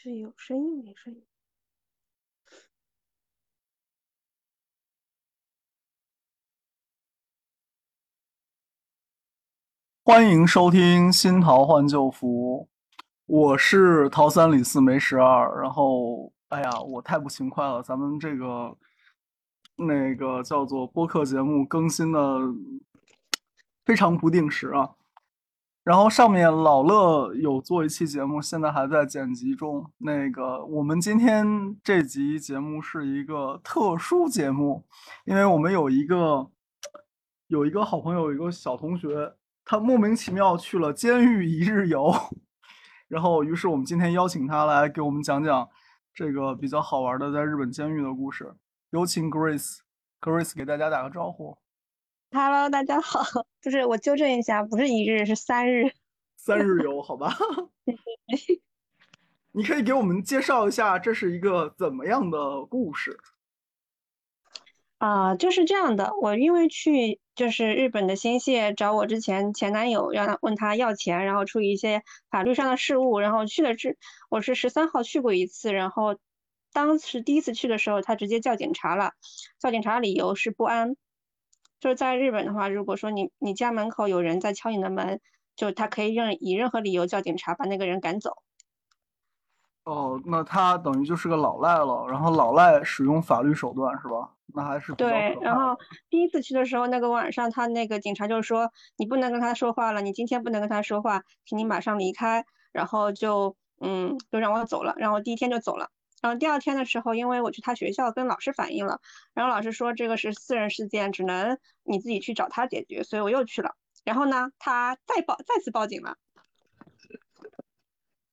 是有声音没声音？欢迎收听《新桃换旧符》，我是桃三李四梅十二。然后，哎呀，我太不勤快了，咱们这个那个叫做播客节目更新的非常不定时啊。然后上面老乐有做一期节目，现在还在剪辑中。那个我们今天这集节目是一个特殊节目，因为我们有一个有一个好朋友，一个小同学，他莫名其妙去了监狱一日游，然后于是我们今天邀请他来给我们讲讲这个比较好玩的在日本监狱的故事。有请 Grace，Grace 给大家打个招呼。Hello，大家好，就是我纠正一下，不是一日，是三日。三日游，好吧。你可以给我们介绍一下，这是一个怎么样的故事？啊，就是这样的。我因为去就是日本的新泻找我之前前男友，让他问他要钱，然后处理一些法律上的事务，然后去了之，我是十三号去过一次，然后当时第一次去的时候，他直接叫警察了，叫警察理由是不安。就是在日本的话，如果说你你家门口有人在敲你的门，就他可以任以任何理由叫警察把那个人赶走。哦，那他等于就是个老赖了，然后老赖使用法律手段是吧？那还是对。然后第一次去的时候，那个晚上他那个警察就说你不能跟他说话了，你今天不能跟他说话，请你马上离开。然后就嗯，就让我走了，然后第一天就走了。然后第二天的时候，因为我去他学校跟老师反映了，然后老师说这个是私人事件，只能你自己去找他解决，所以我又去了。然后呢，他再报再次报警了。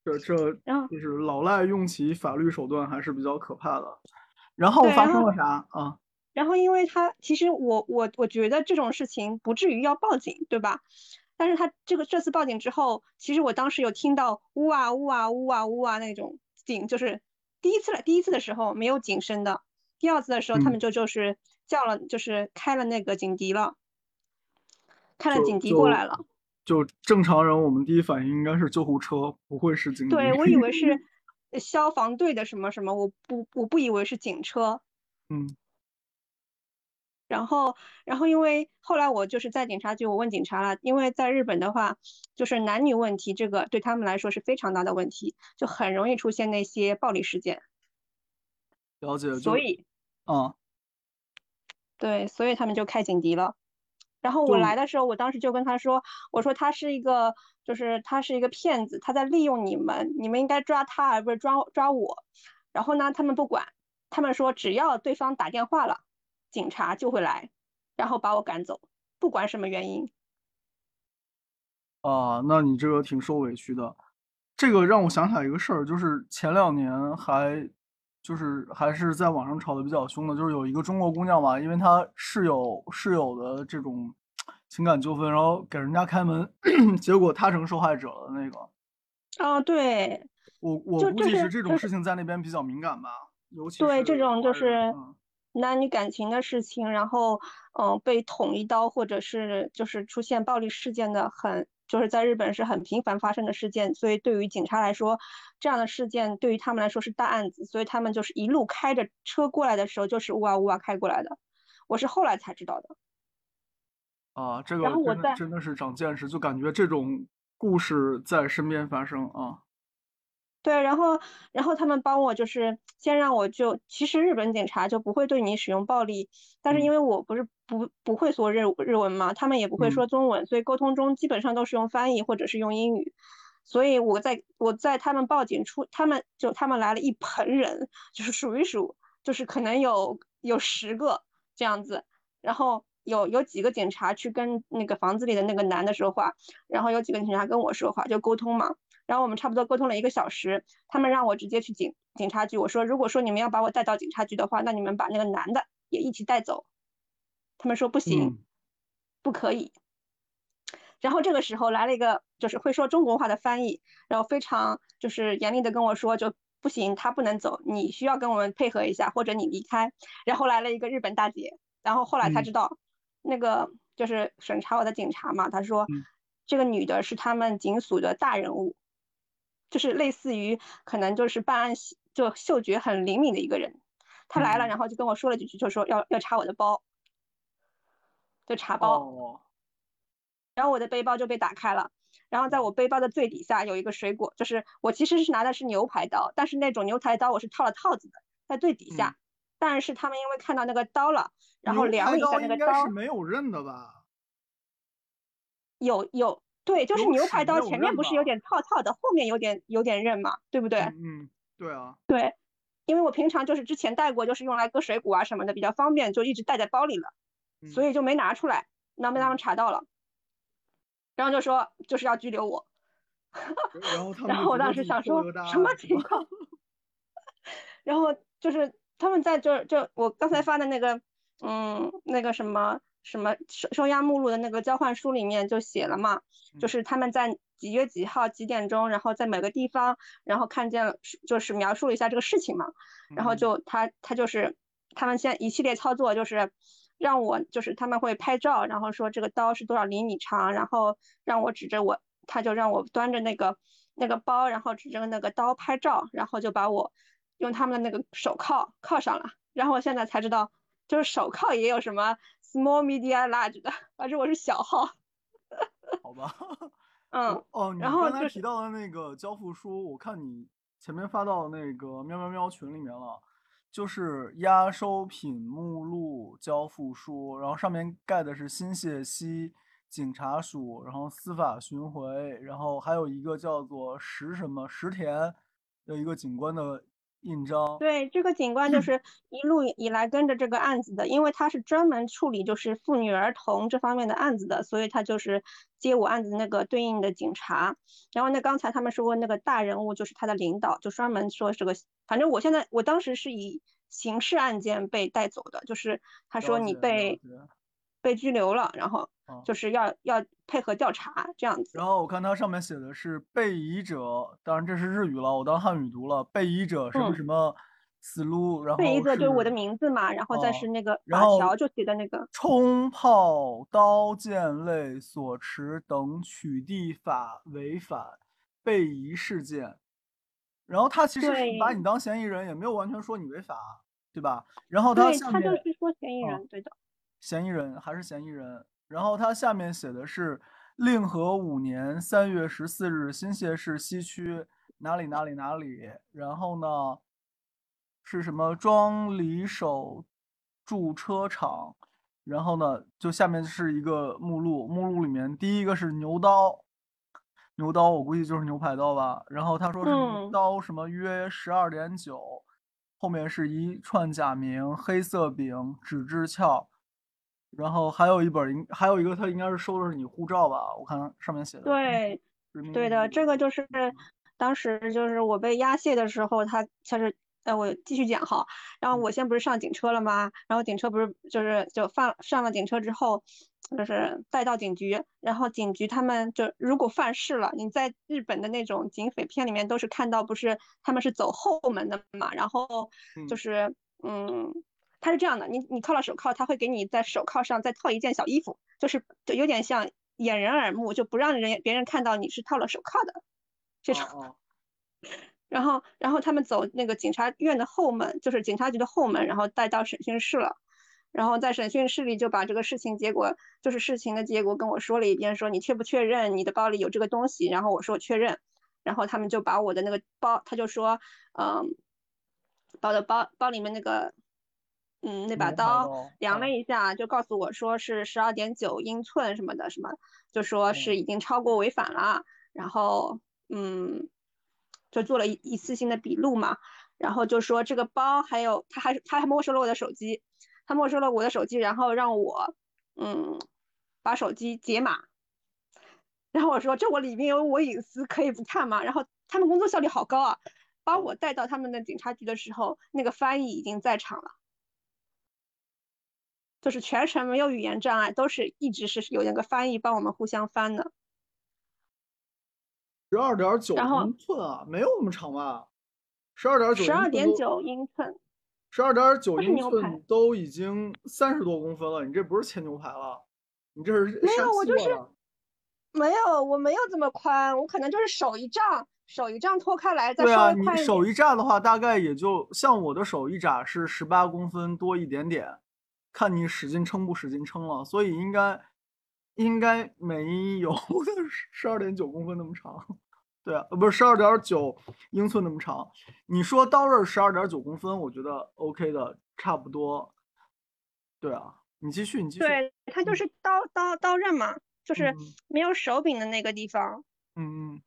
这这，然后就是老赖用起法律手段还是比较可怕的。然后发生了啥啊？然后因为他其实我我我觉得这种事情不至于要报警，对吧？但是他这个这次报警之后，其实我当时有听到呜啊呜啊呜啊呜啊那种警，就是。第一次来，第一次的时候没有警声的，第二次的时候他们就就是叫了，就是开了那个警笛了，开了警笛过来了。就正常人，我们第一反应应该是救护车，不会是警。对，我以为是消防队的什么什么，我不我不以为是警车。嗯。然后，然后因为后来我就是在警察局，我问警察了，因为在日本的话，就是男女问题这个对他们来说是非常大的问题，就很容易出现那些暴力事件。了解。所以，嗯，对，所以他们就开警笛了。然后我来的时候，我当时就跟他说：“我说他是一个，就是他是一个骗子，他在利用你们，你们应该抓他，而不是抓抓我。”然后呢，他们不管，他们说只要对方打电话了。警察就会来，然后把我赶走，不管什么原因。啊，那你这个挺受委屈的。这个让我想起来一个事儿，就是前两年还就是还是在网上吵得比较凶的，就是有一个中国姑娘嘛，因为她室友室友的这种情感纠纷，然后给人家开门，结果她成受害者了那个。啊，对。我我估计是这种事情在那边比较敏感吧，尤其对这种就是。男女感情的事情，然后，嗯，被捅一刀，或者是就是出现暴力事件的，很就是在日本是很频繁发生的事件，所以对于警察来说，这样的事件对于他们来说是大案子，所以他们就是一路开着车过来的时候，就是呜哇呜哇开过来的。我是后来才知道的。啊，这个真的真的是长见识，就感觉这种故事在身边发生啊。对，然后，然后他们帮我就是先让我就，其实日本警察就不会对你使用暴力，但是因为我不是不不会说日日文嘛，他们也不会说中文，所以沟通中基本上都是用翻译或者是用英语，所以我在我在他们报警出，他们就他们来了一盆人，就是数一数，就是可能有有十个这样子，然后有有几个警察去跟那个房子里的那个男的说话，然后有几个警察跟我说话，就沟通嘛。然后我们差不多沟通了一个小时，他们让我直接去警警察局。我说，如果说你们要把我带到警察局的话，那你们把那个男的也一起带走。他们说不行，不可以。然后这个时候来了一个就是会说中国话的翻译，然后非常就是严厉的跟我说，就不行，他不能走，你需要跟我们配合一下，或者你离开。然后来了一个日本大姐，然后后来才知道，那个就是审查我的警察嘛，他说这个女的是他们警署的大人物。就是类似于可能就是办案就嗅觉很灵敏的一个人。他来了，然后就跟我说了几句，就说要要查我的包，就查包。然后我的背包就被打开了，然后在我背包的最底下有一个水果，就是我其实是拿的是牛排刀，但是那种牛排刀我是套了套子的，在最底下。但是他们因为看到那个刀了，然后量了一下那个刀，是没有刃的吧？有有，对，就是牛排刀前面不是有点套套的，后面有点有点刃嘛，对不对？嗯，对啊。对。因为我平常就是之前带过，就是用来割水果啊什么的，比较方便，就一直带在包里了，所以就没拿出来。那被他们查到了，然后就说就是要拘留我。然后我当时想说什么情况？然后就是他们在就就我刚才发的那个嗯那个什么什么收收押目录的那个交换书里面就写了嘛，就是他们在。几月几号几点钟？然后在每个地方，然后看见就是描述了一下这个事情嘛。然后就他他就是他们现一系列操作，就是让我就是他们会拍照，然后说这个刀是多少厘米长，然后让我指着我，他就让我端着那个那个包，然后指着那个刀拍照，然后就把我用他们的那个手铐铐上了。然后我现在才知道，就是手铐也有什么 small、medium、large 的，反正我是小号。好吧。嗯哦，你刚才提到的那个交付书，我看你前面发到那个喵喵喵群里面了，就是压收品目录交付书，然后上面盖的是新泻西警察署，然后司法巡回，然后还有一个叫做石什么石田的一个警官的。印章对这个警官就是一路以来跟着这个案子的，因为他是专门处理就是妇女儿童这方面的案子的，所以他就是接我案子那个对应的警察。然后那刚才他们说那个大人物就是他的领导，就专门说这个，反正我现在我当时是以刑事案件被带走的，就是他说你被。被拘留了，然后就是要要配合调查这样子。然后我看它上面写的是被疑者，当然这是日语了，我当汉语读了。被疑者什么什么死路，然后被疑者就是我的名字嘛，然后再是那个法条就写的那个冲炮、刀剑类所持等取缔法违反被疑事件。然后他其实是把你当嫌疑人，也没有完全说你违法，对吧？然后他下面他就是说嫌疑人，对的。嫌疑人还是嫌疑人，然后它下面写的是令和五年三月十四日新泻市西区哪里哪里哪里，然后呢是什么庄里首驻车场，然后呢就下面是一个目录，目录里面第一个是牛刀，牛刀我估计就是牛排刀吧，然后他说是刀什么约十二点九，后面是一串假名黑色柄纸质鞘。然后还有一本，应还有一个，他应该是收的是你护照吧？我看上面写的。对，对的，这个就是当时就是我被押解的时候，他他是，呃，我继续讲哈。然后我先不是上警车了吗？然后警车不是就是就放上了警车之后，就是带到警局，然后警局他们就如果犯事了，你在日本的那种警匪片里面都是看到，不是他们是走后门的嘛？然后就是嗯。他是这样的，你你套了手铐，他会给你在手铐上再套一件小衣服，就是就有点像掩人耳目，就不让人别人看到你是套了手铐的这种。然后然后他们走那个警察院的后门，就是警察局的后门，然后带到审讯室了。然后在审讯室里就把这个事情结果，就是事情的结果跟我说了一遍，说你确不确认你的包里有这个东西？然后我说我确认。然后他们就把我的那个包，他就说，嗯，把我的包包里面那个。嗯，那把刀量了一下，就告诉我说是十二点九英寸什么的，什么就说是已经超过违反了。然后，嗯，就做了一一次性的笔录嘛。然后就说这个包还有，他还他还没收了我的手机，他没收了我的手机，然后让我嗯把手机解码。然后我说这我里面有我隐私，可以不看吗？然后他们工作效率好高啊，把我带到他们的警察局的时候，那个翻译已经在场了。就是全程没有语言障碍，都是一直是有那个翻译帮我们互相翻的。十二点九英寸啊，没有那么长吧？十二点九。十二点九英寸。十二点九英寸都已经三十多公分了，你这不是切牛排了，你这是没有，我就是没有，我没有这么宽，我可能就是手一胀，手一胀脱开来再对啊，你稍微宽一点。手一丈的话，大概也就像我的手一扎是十八公分多一点点，看你使劲撑不使劲撑了，所以应该应该没有 十二点九公分那么长。对啊，呃，不是十二点九英寸那么长。你说刀刃十二点九公分，我觉得 OK 的，差不多。对啊，你继续，你继续。对，它就是刀刀刀刃嘛，就是嗯没有手柄的那个地方。嗯嗯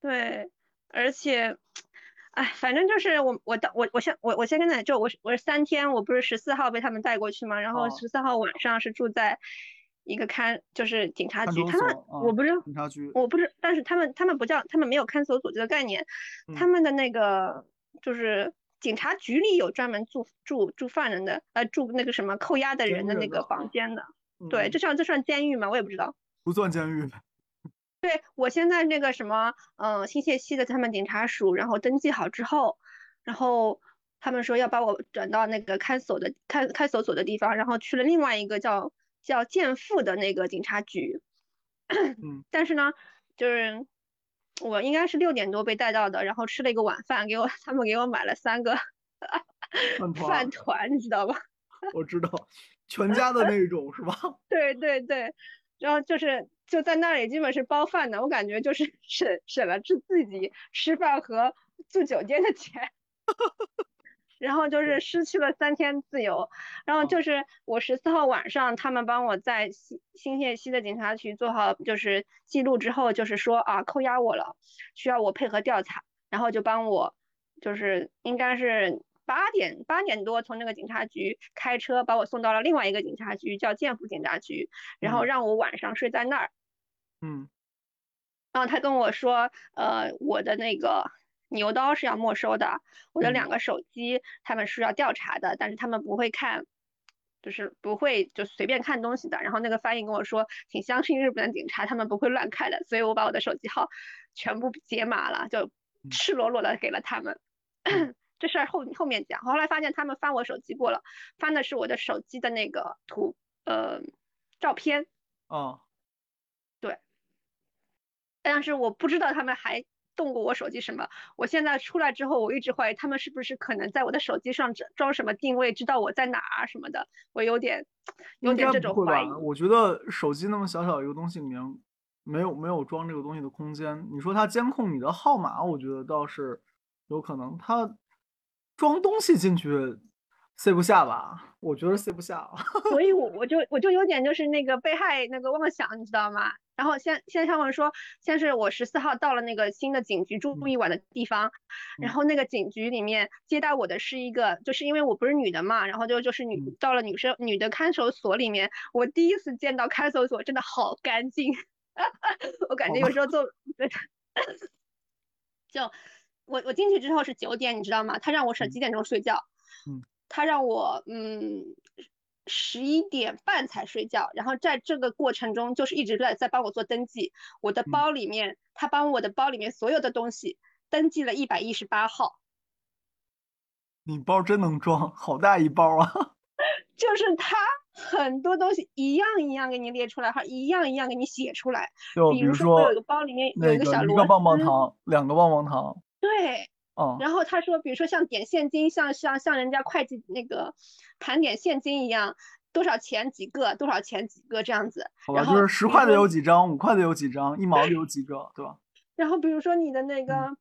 对，而且，哎，反正就是我我到我我先我我先跟你就我我是三天，我不是十四号被他们带过去嘛，然后哦十四号晚上是住在一个看就是警察局，他们啊我不知道警察局。我不是，但是他们他们不叫他们没有看守所这个概念，他嗯们的那个就是警察局里有专门住住住犯人的呃住那个什么扣押的人的那个房间的，嗯对，嗯这算这算监狱吗？我也不知道。不算监狱。对，我现在那个什么，嗯、新泻西的他们警察署，然后登记好之后，然后他们说要把我转到那个看守的看看守所的地方，然后去了另外一个叫叫建富的那个警察局。嗯但是呢，就是我应该是六点多被带到的，然后吃了一个晚饭，给我他们给我买了三个饭团饭团，你知道吧？我知道，全家的那种是吧？对 对对，然后就是就在那里基本是包饭的，我感觉就是 省省了自自己吃饭和住酒店的钱，然后就是。失去了三天自由，然后哦就是我十四号晚上他们帮我在新新县西的警察局做好就是记录之后，就是说啊扣押我了，需要我配合调查，然后就帮我就是应该是。八点八点多从那个警察局开车把我送到了另外一个警察局，叫建福警察局，然后嗯让我晚上睡在那儿。嗯然后他跟我说，呃，我的那个牛刀是要没收的，我的嗯两个手机他们是要调查的，但是他们不会看，就是不会就随便看东西的。然后那个翻译跟我说，请相信日本的警察，他们不会乱看的。所以我把我的手机号全部解码了，就嗯赤裸裸的给了他们。嗯这事儿后后面讲，后来发现他们翻我手机过了，翻的是我的手机的那个图，呃，照片。哦，对，但是我不知道他们还动过我手机什么。我现在出来之后，我一直怀疑他们是不是可能在我的手机上装装什么定位，知道我在哪儿啊什么的。我有点有点这种怀疑。？我觉得手机那么小小一个东西里面，没有没有装这个东西的空间。你说它监控你的号码，我觉得倒是有可能。它装东西进去塞不下吧？我觉得塞不下。所以我我就我就有点就是那个被害那个妄想，你知道吗？然后现现在他们说，先是我十四号到了那个新的警局住嗯一晚的地方，然嗯后那个警局里面接待我的是一个，就是因为我不是女的嘛，然后就就是女嗯到了女生女的看守所里面，我第一次见到看守所真的好干净，我感觉有时候做 就我我进去之后是九点，你知道吗？他让我是嗯几点钟睡觉？嗯他让我嗯十一点半才睡觉，然后在这个过程中就是一直在在帮我做登记。我的嗯包里面，他帮我的包里面所有的东西登记了一百一十八号，你包真能装，好大一包啊！就是他很多东西一样一样给你列出来，哈，一样一样给你写出来。就比如说我有说个包里面有那个一个小螺一个棒棒丝糖，两个棒棒糖，对，哦，然后他说，比如说像点现金，像像像人家会计那个盘点现金一样，多少钱几个，多少钱几个这样子。好吧，就是十块的有几张，五块的有几张，一毛的有几个，对吧？然后比如说你的那嗯个，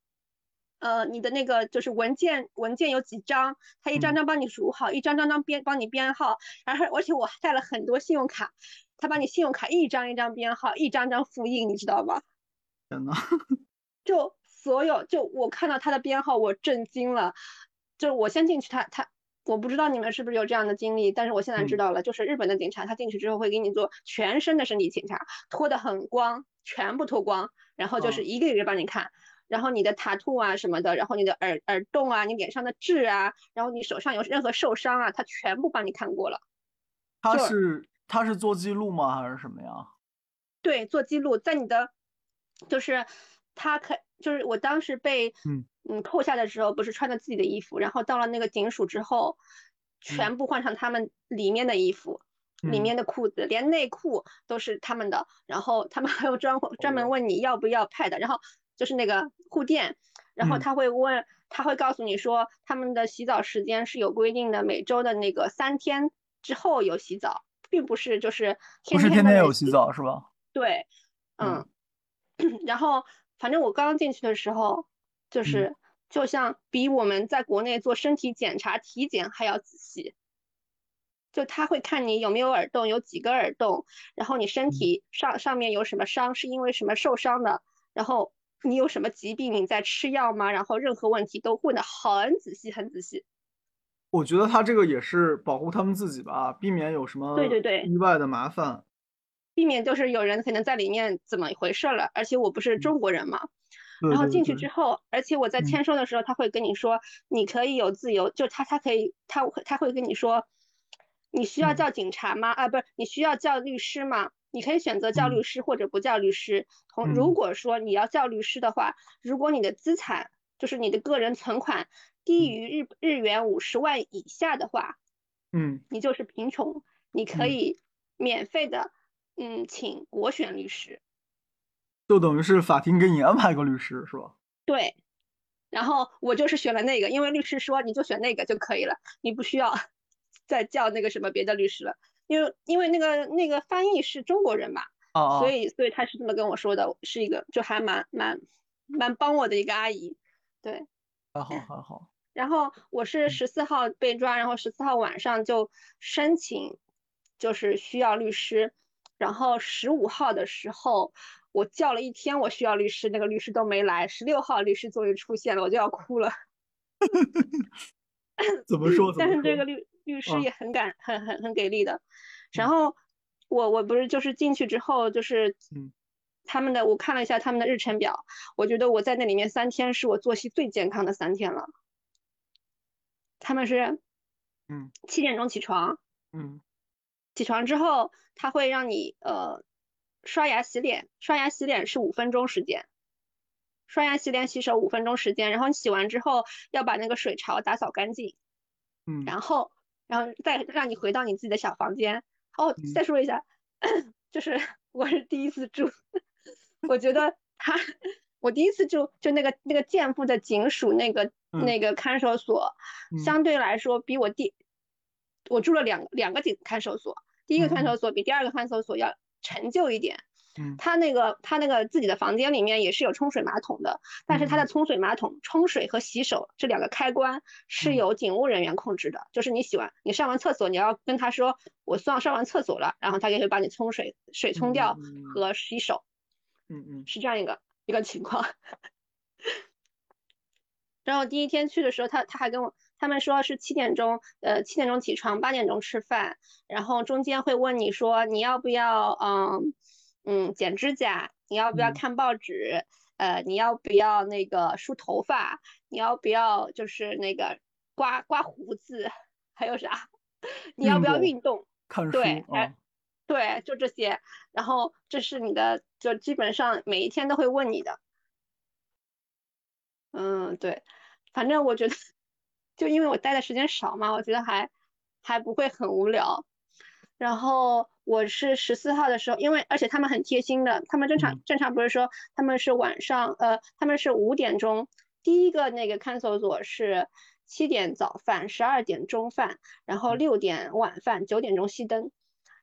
呃，你的那个就是文件，文件有几张，他一张嗯张帮你数好，一张张张编帮你编号，然后而且我还带了很多信用卡，他把你信用卡一张一张编号，一张张复印，你知道吗？天呐，就所有，就我看到他的编号，我震惊了。就我先进去他，他我不知道你们是不是有这样的经历，但是我现在知嗯道了，就是日本的警察，他进去之后会给你做全身的身体检查，脱得很光，全部脱光，然后就是哦一个一个帮你看。然后你的塔兔啊什么的，然后你的耳耳洞啊，你脸上的痣啊，然后你手上有任何受伤啊，他全部帮你看过了。他是他是做记录吗？还是什么呀？对，做记录，在你的就是他可就是我当时被嗯。嗯扣下的时候，不是穿的自己的衣服，然后到了那个警署之后，全部换上他们里面的衣服，里面的裤子，连内裤都是他们的。然后他们 还有专专门问你要不要 pad，然后就是那个护垫，然后他会问，他会告诉你说他们的洗澡时间是有规定的，每周的那个三天之后有洗澡，并不是就是不是天天有洗澡是吧？对，嗯，然后反正我刚进去的时候，就是就像比我们在国内做身体检查体检还要仔细。就他会看你有没有耳洞，有几个耳洞，然后你身体上上面有什么伤，是因为什么受伤的，然后你有什么疾病，你在吃药吗？然后任何问题都问的很仔细，很仔细。我觉得他这个也是保护他们自己吧，避免有什么对对对意外的麻烦，避免就是有人可能在里面怎么回事了。而且我不是中国人嘛，然后进去之后，而且我在签收的时候，他会跟你说，你可以有自由，就他他可以他他会跟你说。你需要叫警察吗？啊，不是，你需要叫律师吗？你可以选择叫律师或者不叫律师。同如果说你要叫律师的话，如果你的资产就是你的个人存款低于日日元五十万以下的话，嗯，你就是贫穷，你可以免费的，嗯，请国选律师，就等于是法庭给你安排个律师是吧？对，然后我就是选了那个，因为律师说你就选那个就可以了，你不需要。再叫那个什么别的律师了，因为因为那个那个翻译是中国人嘛，哦，所以所以他是这么跟我说的，是一个就还蛮蛮蛮帮我的一个阿姨，对，还好还 好。然后我是十四号被抓，然后十四号晚上就申请，就是需要律师，然后十五号的时候我叫了一天我需要律师，那个律师都没来，十六号律师终于出现了，我就要哭了。怎么说？但是这个律。律师也很感很很很给力的，然后我我不是就是进去之后就是他们的我看了一下他们的日程表，我觉得我在那里面三天是我作息最健康的三天了。他们是嗯七点钟起床，嗯，起床之后他会让你呃刷牙洗脸，刷牙洗脸是五分钟时间，刷牙洗脸洗手五分钟时间，然后你洗完之后要把那个水槽打扫干净，嗯，然后。然后再让你回到你自己的小房间。哦，再说一下，就是 我是第一次住，我觉得他，我第一次住就那个那个建富的警署那个那个看守所，相对来说比我第，我住了两两个警看守所，第一个看守所比第二个看守所要陈旧一点。他那个他那个自己的房间里面也是有冲水马桶的，但是他的冲水马桶冲水和洗手这两个开关是由警务人员控制的，就是你洗完你上完厕所，你要跟他说我上上完厕所了，然后他就会把你冲水水冲掉和洗手，嗯嗯，是这样一个一个情况。然后第一天去的时候，他他还跟我他们说是七点钟，呃七点钟起床，八点钟吃饭，然后中间会问你说你要不要嗯。嗯，剪指甲，你要不要看报纸？呃，你要不要那个梳头发？你要不要就是那个刮刮胡子？还有啥？你要不要运动？看书。对，对，就这些。然后这是你的，就基本上每一天都会问你的。嗯，对，反正我觉得，就因为我待的时间少嘛，我觉得还还不会很无聊。然后。我是十四号的时候，因为而且他们很贴心的，他们正常正常不是说他们是晚上，呃，他们是五点钟，第一个那个看守所是七点早饭，十二点中饭，然后六点晚饭，九点钟熄灯。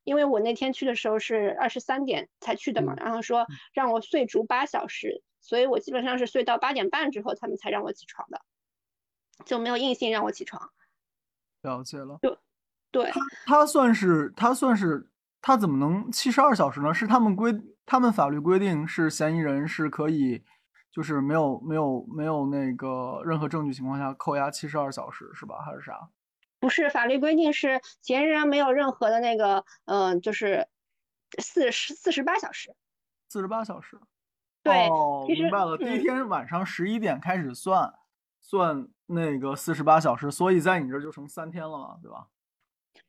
因为我那天去的时候是二十三点才去的嘛，然后说让我睡足八小时，所以我基本上是睡到八点半之后他们才让我起床的，就没有硬性让我起床。了解了。对，对。他他算是他算是。他怎么能七十二小时呢？是他们规，他们法律规定是嫌疑人是可以，就是没有没有没有那个任何证据情况下扣押七十二小时是吧？还是啥？不是，法律规定是嫌疑人没有任何的那个，嗯，就是四十四十八小时。四十八小时。对，明白了。第一天晚上十一点开始算，算那个四十八小时，所以在你这就成三天了嘛，对吧？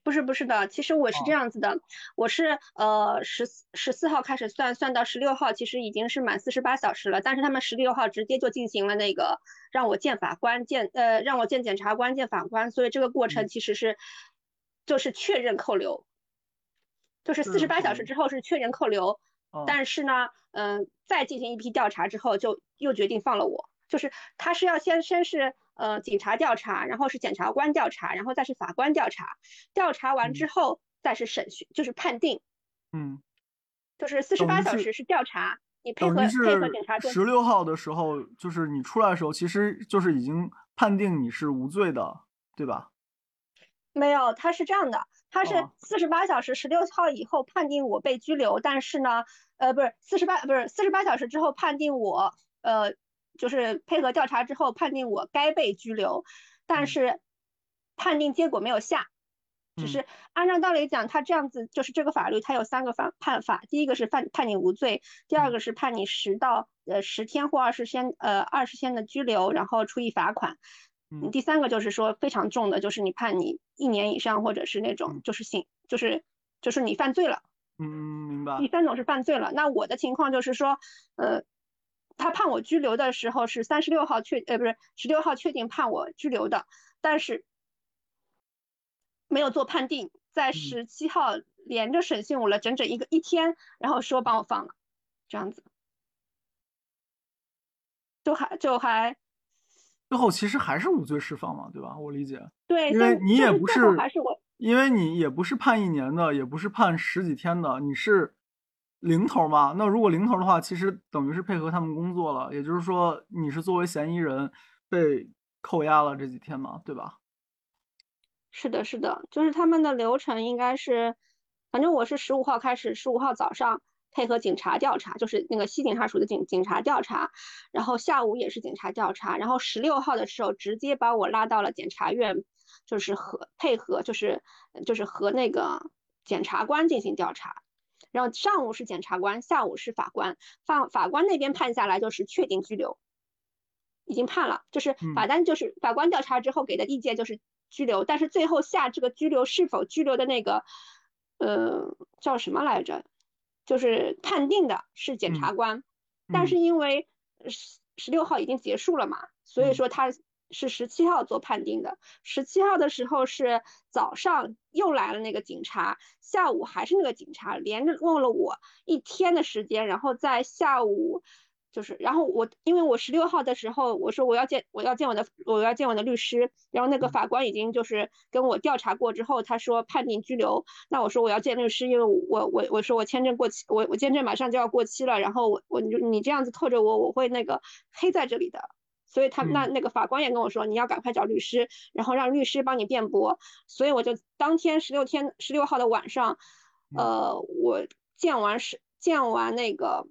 不是不是的，其实我是这样子的，我是呃十十四号开始算，算到十六号，其实已经是满四十八小时了。但是他们十六号直接就进行了那个让我见法官，见呃让我见检察官，见法官，所以这个过程其实是就是确认扣留，就是四十八小时之后是确认扣留，但是呢，嗯，再进行一批调查之后，就又决定放了我。就是他是要先先是呃警察调查，然后是检察官调查，然后再是法官调查，调查完之后再是审讯，就是判定。嗯，就是四十八小时是调查，你配合配合警察。十六号的时候，就是你出来的时候，其实就是已经判定你是无罪的，对吧？没有，他是这样的，他是四十八小时，十六号以后判定我被拘留，但是呢，呃，不是四十八，不是四十八小时之后判定我，呃。就是配合调查之后判定我该被拘留，但是判定结果没有下，只是按照道理讲，他这样子就是这个法律它有三个判判法，第一个是判判你无罪，第二个是判你十到呃十天或二十天呃二十天的拘留，然后处以罚款，嗯，第三个就是说非常重的，就是你判你一年以上或者是那种就是刑就是就是你犯罪了，嗯，明白。第三种是犯罪了，那我的情况就是说呃。他判我拘留的时候是三十六号确，呃，不是十六号确定判我拘留的，但是没有做判定，在十七号连着审讯我了整整一个一天，然后说把我放了，这样子，就还就还，最后其实还是无罪释放嘛，对吧？我理解。对，因为你也不是还是我，因为你也不是判一年的，也不是判十几天的，你是。零头嘛，那如果零头的话，其实等于是配合他们工作了，也就是说你是作为嫌疑人被扣押了这几天嘛，对吧？是的，是的，就是他们的流程应该是，反正我是十五号开始，十五号早上配合警察调查，就是那个西警察署的警警察调查，然后下午也是警察调查，然后十六号的时候直接把我拉到了检察院，就是和配合，就是就是和那个检察官进行调查。然后上午是检察官，下午是法官。法法官那边判下来就是确定拘留，已经判了，就是法单就是法官调查之后给的意见就是拘留，但是最后下这个拘留是否拘留的那个，呃，叫什么来着？就是判定的是检察官，但是因为十十六号已经结束了嘛，所以说他。是十七号做判定的，十七号的时候是早上又来了那个警察，下午还是那个警察，连着问了我一天的时间，然后在下午就是，然后我因为我十六号的时候我说我要见我要见我的我要见我的律师，然后那个法官已经就是跟我调查过之后，他说判定拘留，那我说我要见律师，因为我我我说我签证过期，我我签证马上就要过期了，然后我我你你这样子拖着我，我会那个黑在这里的。所以他那那个法官也跟我说，你要赶快找律师，然后让律师帮你辩驳。所以我就当天十六天十六号的晚上，呃，我见完是见完那个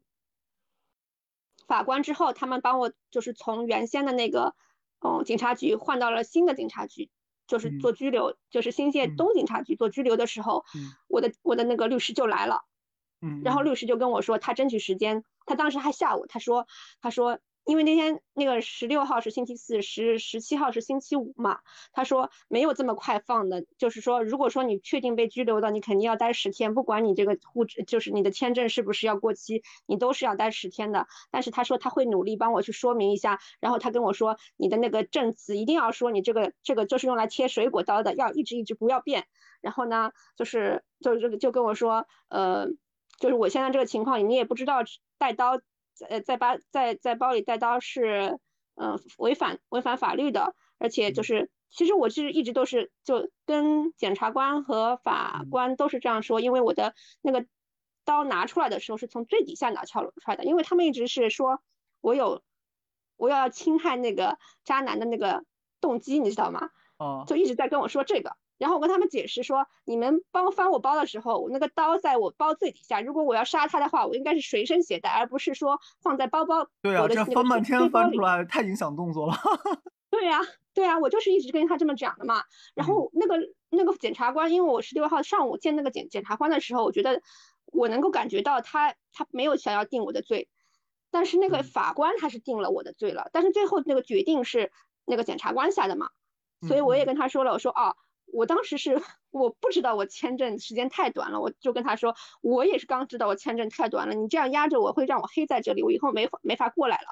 法官之后，他们帮我就是从原先的那个嗯警察局换到了新的警察局，就是做拘留，就是新界东警察局做拘留的时候，我的我的那个律师就来了，嗯，然后律师就跟我说，他争取时间，他当时还下午，他说他说。因为那天那个十六号是星期四，十十七号是星期五嘛，他说没有这么快放的，就是说如果说你确定被拘留的，你肯定要待十天，不管你这个护职就是你的签证是不是要过期，你都是要待十天的。但是他说他会努力帮我去说明一下，然后他跟我说你的那个证词一定要说你这个这个就是用来切水果刀的，要一直一直不要变。然后呢，就是就是这个就跟我说，呃，就是我现在这个情况，你也不知道带刀。在在包在在包里带刀是，嗯，违反违反法律的，而且就是，其实我是一直都是就跟检察官和法官都是这样说，因为我的那个刀拿出来的时候是从最底下拿撬出来的，因为他们一直是说我有我要侵害那个渣男的那个动机，你知道吗？哦，就一直在跟我说这个。然后我跟他们解释说，你们帮翻我包的时候，我那个刀在我包最底下。如果我要杀他的话，我应该是随身携带，而不是说放在包包。对啊，这翻半天翻出来太影响动作了。对呀，对呀，我就是一直跟他这么讲的嘛。然后那个那个检察官，因为我十六号上午见那个检检察官的时候，我觉得我能够感觉到他他没有想要定我的罪，但是那个法官他是定了我的罪了。但是最后那个决定是那个检察官下的嘛，所以我也跟他说了，我说哦。我当时是我不知道我签证时间太短了，我就跟他说，我也是刚知道我签证太短了，你这样压着我会让我黑在这里，我以后没法没法过来了。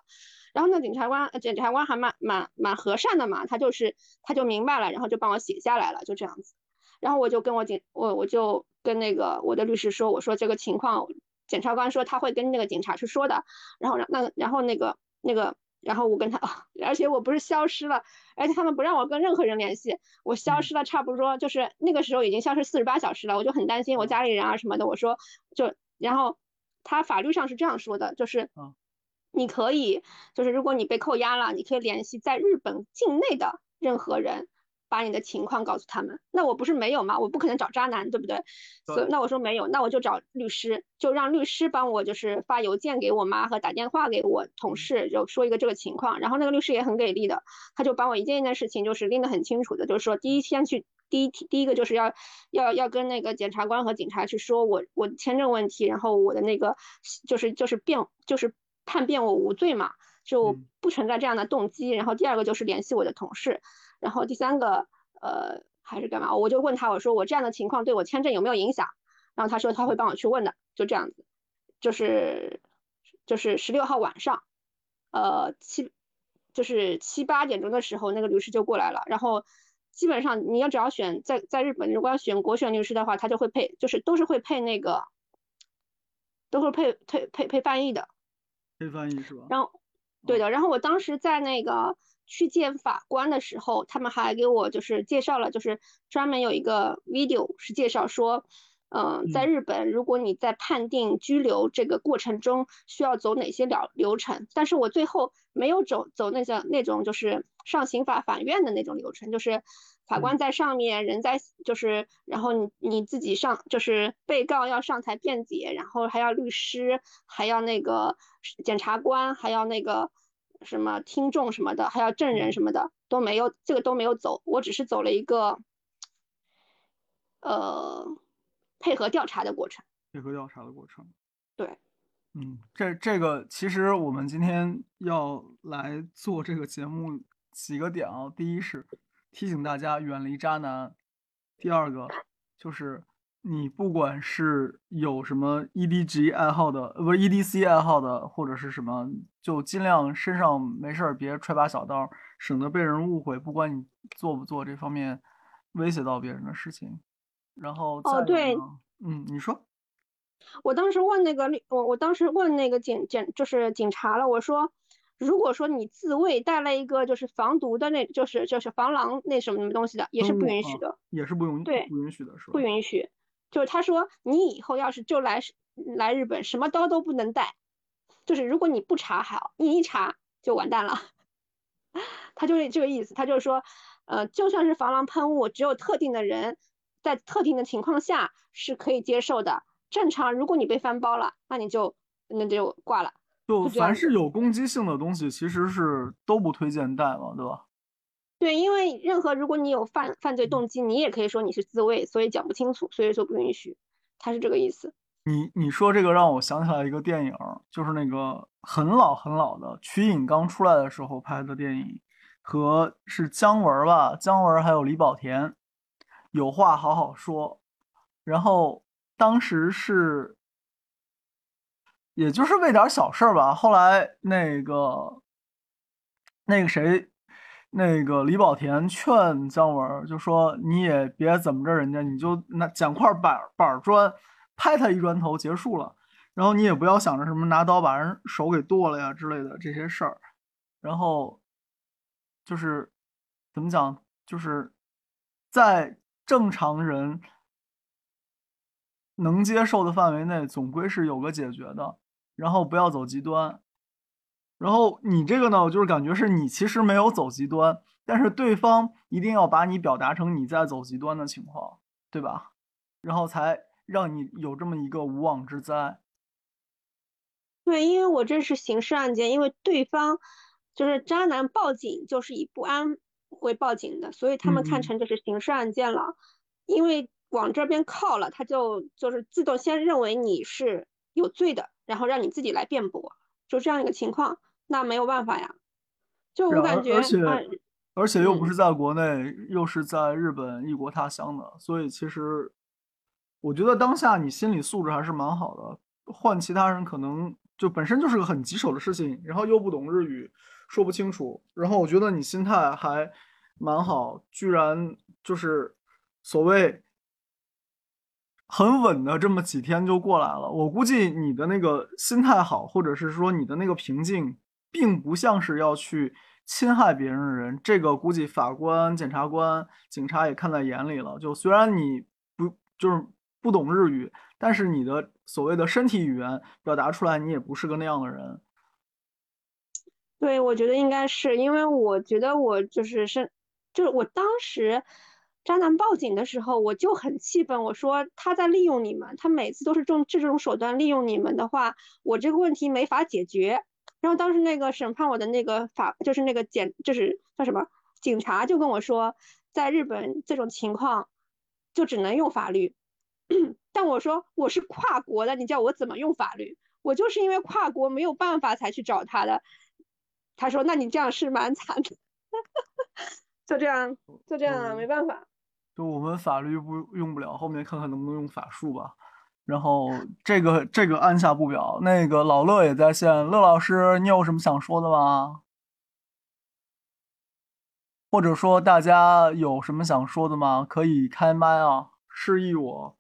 然后那检察官检察官还蛮蛮蛮和善的嘛，他就是他就明白了，然后就帮我写下来了，就这样子。然后我就跟我警我我就跟那个我的律师说，我说这个情况，检察官说他会跟那个警察去说的，然后让那然后那个那个。然后我跟他，而且我不是消失了，而且他们不让我跟任何人联系，我消失了差不多就是那个时候已经消失四十八小时了，我就很担心我家里人啊什么的。我说就，然后他法律上是这样说的，就是你可以，就是如果你被扣押了，你可以联系在日本境内的任何人。把你的情况告诉他们，那我不是没有吗？我不可能找渣男，对不对？所以那我说没有，那我就找律师，就让律师帮我，就是发邮件给我妈和打电话给我同事，就说一个这个情况。然后那个律师也很给力的，他就帮我一件一件事情就是拎得很清楚的，就是说第一天去第一第一个就是要要要跟那个检察官和警察去说我我签证问题，然后我的那个就是就是辩就是判辩我无罪嘛，就不存在这样的动机。然后第二个就是联系我的同事。然后第三个，呃，还是干嘛？我就问他，我说我这样的情况对我签证有没有影响？然后他说他会帮我去问的，就这样子，就是就是十六号晚上，呃七，就是七八点钟的时候，那个律师就过来了。然后基本上你要只要选在在日本，如果要选国选律师的话，他就会配，就是都是会配那个，都会配配配配翻译的，配翻译是吧？然后对的，然后我当时在那个。去见法官的时候，他们还给我就是介绍了，就是专门有一个 video 是介绍说，嗯，在日本，如果你在判定拘留这个过程中需要走哪些了流程，但是我最后没有走走那个那种就是上刑法法院的那种流程，就是法官在上面，人在就是然后你你自己上就是被告要上台辩解，然后还要律师，还要那个检察官，还要那个。什么听众什么的，还有证人什么的都没有，这个都没有走，我只是走了一个，呃，配合调查的过程。配合调查的过程。对，嗯，这这个其实我们今天要来做这个节目几个点啊，第一是提醒大家远离渣男，第二个就是。你不管是有什么 EDG 爱好的，呃，不是 EDC 爱好的，或者是什么，就尽量身上没事儿别揣把小刀，省得被人误会。不管你做不做这方面威胁到别人的事情。然后哦，对，嗯，你说，我当时问那个我我当时问那个警警就是警察了，我说，如果说你自卫带了一个就是防毒的那，就是就是防狼那什么什么东西的，也是不允许的，也是不允对不允许的是吧？不允许。就是他说，你以后要是就来来日本，什么刀都不能带。就是如果你不查好，你一查就完蛋了。他就是这个意思，他就是说，呃，就算是防狼喷雾，只有特定的人在特定的情况下是可以接受的。正常，如果你被翻包了，那你就那就挂了。就凡是有攻击性的东西，其实是都不推荐带嘛，对吧？对，因为任何如果你有犯犯罪动机，你也可以说你是自卫，所以讲不清楚，所以说不允许，他是这个意思。你你说这个让我想起来一个电影，就是那个很老很老的瞿颖刚出来的时候拍的电影，和是姜文吧，姜文还有李保田，有话好好说。然后当时是，也就是为点小事儿吧，后来那个那个谁。那个李保田劝姜文，就说你也别怎么着人家，你就拿捡块板板砖拍他一砖头结束了。然后你也不要想着什么拿刀把人手给剁了呀之类的这些事儿。然后就是怎么讲，就是在正常人能接受的范围内，总归是有个解决的。然后不要走极端。然后你这个呢，我就是感觉是你其实没有走极端，但是对方一定要把你表达成你在走极端的情况，对吧？然后才让你有这么一个无妄之灾。对，因为我这是刑事案件，因为对方就是渣男报警就是以不安为报警的，所以他们看成这是刑事案件了。因为往这边靠了，他就就是自动先认为你是有罪的，然后让你自己来辩驳，就这样一个情况。那没有办法呀，就我感觉，而且而且又不是在国内，又是在日本异国他乡的，所以其实我觉得当下你心理素质还是蛮好的。换其他人可能就本身就是个很棘手的事情，然后又不懂日语，说不清楚。然后我觉得你心态还蛮好，居然就是所谓很稳的这么几天就过来了。我估计你的那个心态好，或者是说你的那个平静，并不像是要去侵害别人的人。这个估计法官、检察官、警察也看在眼里了。就虽然你不就是不懂日语，但是你的所谓的身体语言表达出来，你也不是个那样的人。对，我觉得应该是因为我觉得我就是是，就是我当时。渣男报警的时候，我就很气愤。我说他在利用你们，他每次都是用这种手段利用你们的话，我这个问题没法解决。然后当时那个审判我的那个法，就是那个检，就是叫什么警察，就跟我说，在日本这种情况就只能用法律。但我说我是跨国的，你叫我怎么用法律？我就是因为跨国没有办法才去找他的。他说那你这样是蛮惨的，就这样，就这样，啊没办法。就我们法律不用不了，后面看看能不能用法术吧。然后这个这个按下不表。那个老乐也在线，乐老师，你有什么想说的吗？或者说大家有什么想说的吗？可以开麦啊，示意我。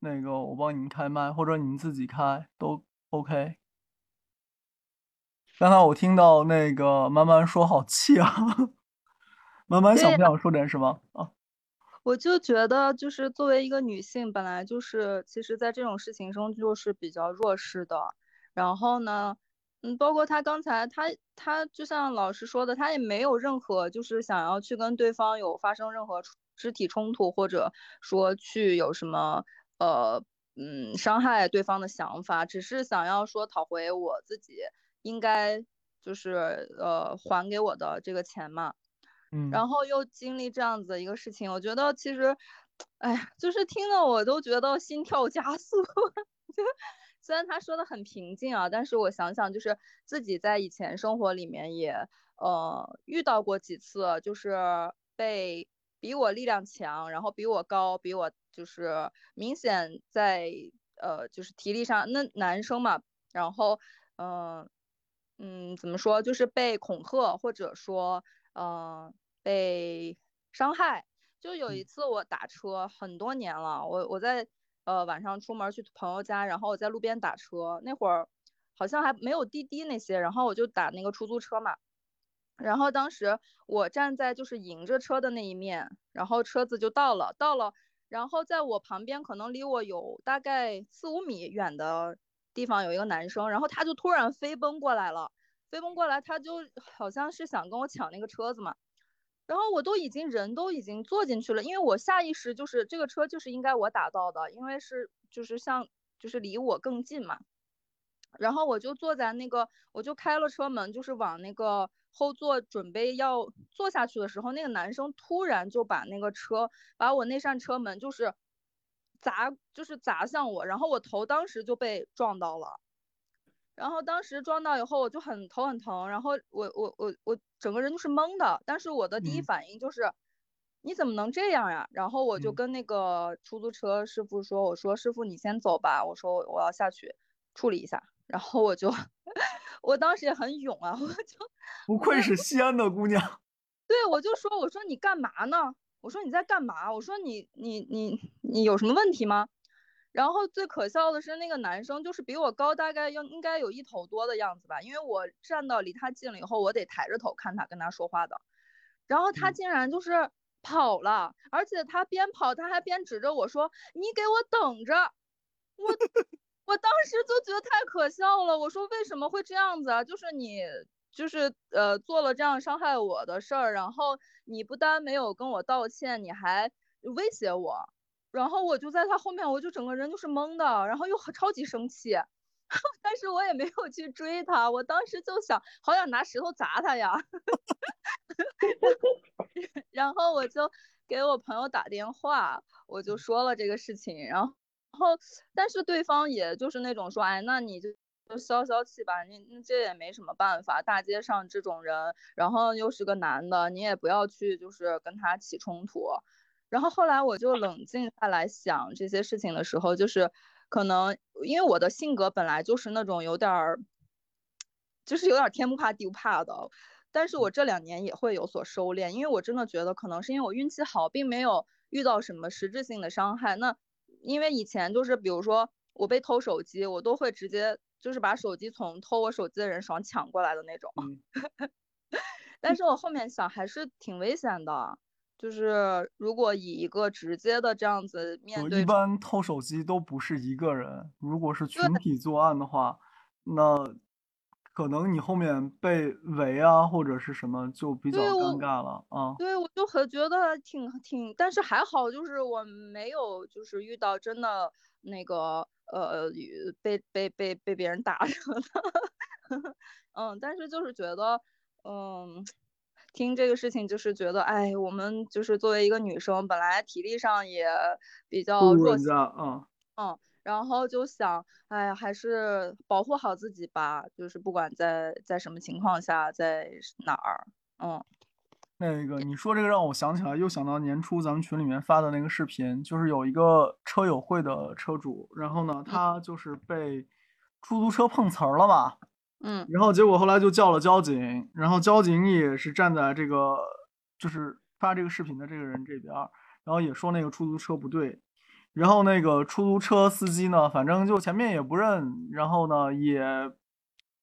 那个我帮你们开麦，或者你们自己开都 OK。刚才我听到那个慢慢说好气啊，慢慢想不想说点什么啊？我就觉得，就是作为一个女性，本来就是，其实，在这种事情中就是比较弱势的。然后呢，嗯，包括他刚才，他他就像老师说的，他也没有任何就是想要去跟对方有发生任何肢体冲突，或者说去有什么呃嗯伤害对方的想法，只是想要说讨回我自己应该就是呃还给我的这个钱嘛。然后又经历这样子的一个事情，我觉得其实，哎呀，就是听得我都觉得心跳加速。虽然他说的很平静啊，但是我想想，就是自己在以前生活里面也呃遇到过几次，就是被比我力量强，然后比我高，比我就是明显在呃就是体力上那男生嘛，然后嗯嗯怎么说，就是被恐吓或者说嗯。被伤害，就有一次我打车很多年了，我我在呃晚上出门去朋友家，然后我在路边打车，那会儿好像还没有滴滴那些，然后我就打那个出租车嘛，然后当时我站在就是迎着车的那一面，然后车子就到了，到了，然后在我旁边可能离我有大概四五米远的地方有一个男生，然后他就突然飞奔过来了，飞奔过来他就好像是想跟我抢那个车子嘛。然后我都已经人都已经坐进去了，因为我下意识就是这个车就是应该我打到的，因为是就是像就是离我更近嘛。然后我就坐在那个，我就开了车门，就是往那个后座准备要坐下去的时候，那个男生突然就把那个车把我那扇车门就是砸就是砸向我，然后我头当时就被撞到了。然后当时撞到以后，我就很头很疼，然后我我我我整个人就是懵的。但是我的第一反应就是，你怎么能这样呀？然后我就跟那个出租车师傅说：“我说师傅你先走吧，我说我要下去处理一下。”然后我就，我当时也很勇啊，我就 不愧是西安的姑娘。对，我就说我说你干嘛呢？我说你在干嘛？我说你你你你有什么问题吗？然后最可笑的是那个男生，就是比我高大概应应该有一头多的样子吧，因为我站到离他近了以后，我得抬着头看他跟他说话的。然后他竟然就是跑了，而且他边跑他还边指着我说：“你给我等着！”我我当时就觉得太可笑了。我说为什么会这样子啊？就是你就是呃做了这样伤害我的事儿，然后你不单没有跟我道歉，你还威胁我。然后我就在他后面，我就整个人就是懵的，然后又超级生气，但是我也没有去追他。我当时就想，好想拿石头砸他呀。然后我就给我朋友打电话，我就说了这个事情。然后，然后，但是对方也就是那种说，哎，那你就就消消气吧，你你这也没什么办法。大街上这种人，然后又是个男的，你也不要去就是跟他起冲突。然后后来我就冷静下来想这些事情的时候，就是可能因为我的性格本来就是那种有点儿，就是有点天不怕地不怕的，但是我这两年也会有所收敛，因为我真的觉得可能是因为我运气好，并没有遇到什么实质性的伤害。那因为以前就是比如说我被偷手机，我都会直接就是把手机从偷我手机的人手上抢过来的那种。但是我后面想还是挺危险的，就是如果以一个直接的这样子面对，一般偷手机都不是一个人，如果是群体作案的话，那可能你后面被围啊或者是什么就比较尴尬了啊。对，我就很觉得挺挺，但是还好，就是我没有就是遇到真的那个呃被被被被别人打什么的，嗯，但是就是觉得。嗯，听这个事情就是觉得，哎，我们就是作为一个女生，本来体力上也比较弱小，嗯嗯，然后就想，哎呀，还是保护好自己吧，就是不管在在什么情况下，在哪儿，嗯。那个你说这个让我想起来，又想到年初咱们群里面发的那个视频，就是有一个车友会的车主，然后呢，他就是被出租车碰瓷儿了嘛。嗯，然后结果后来就叫了交警，然后交警也是站在这个就是发这个视频的这个人这边，然后也说那个出租车不对，然后那个出租车司机呢，反正就前面也不认，然后呢也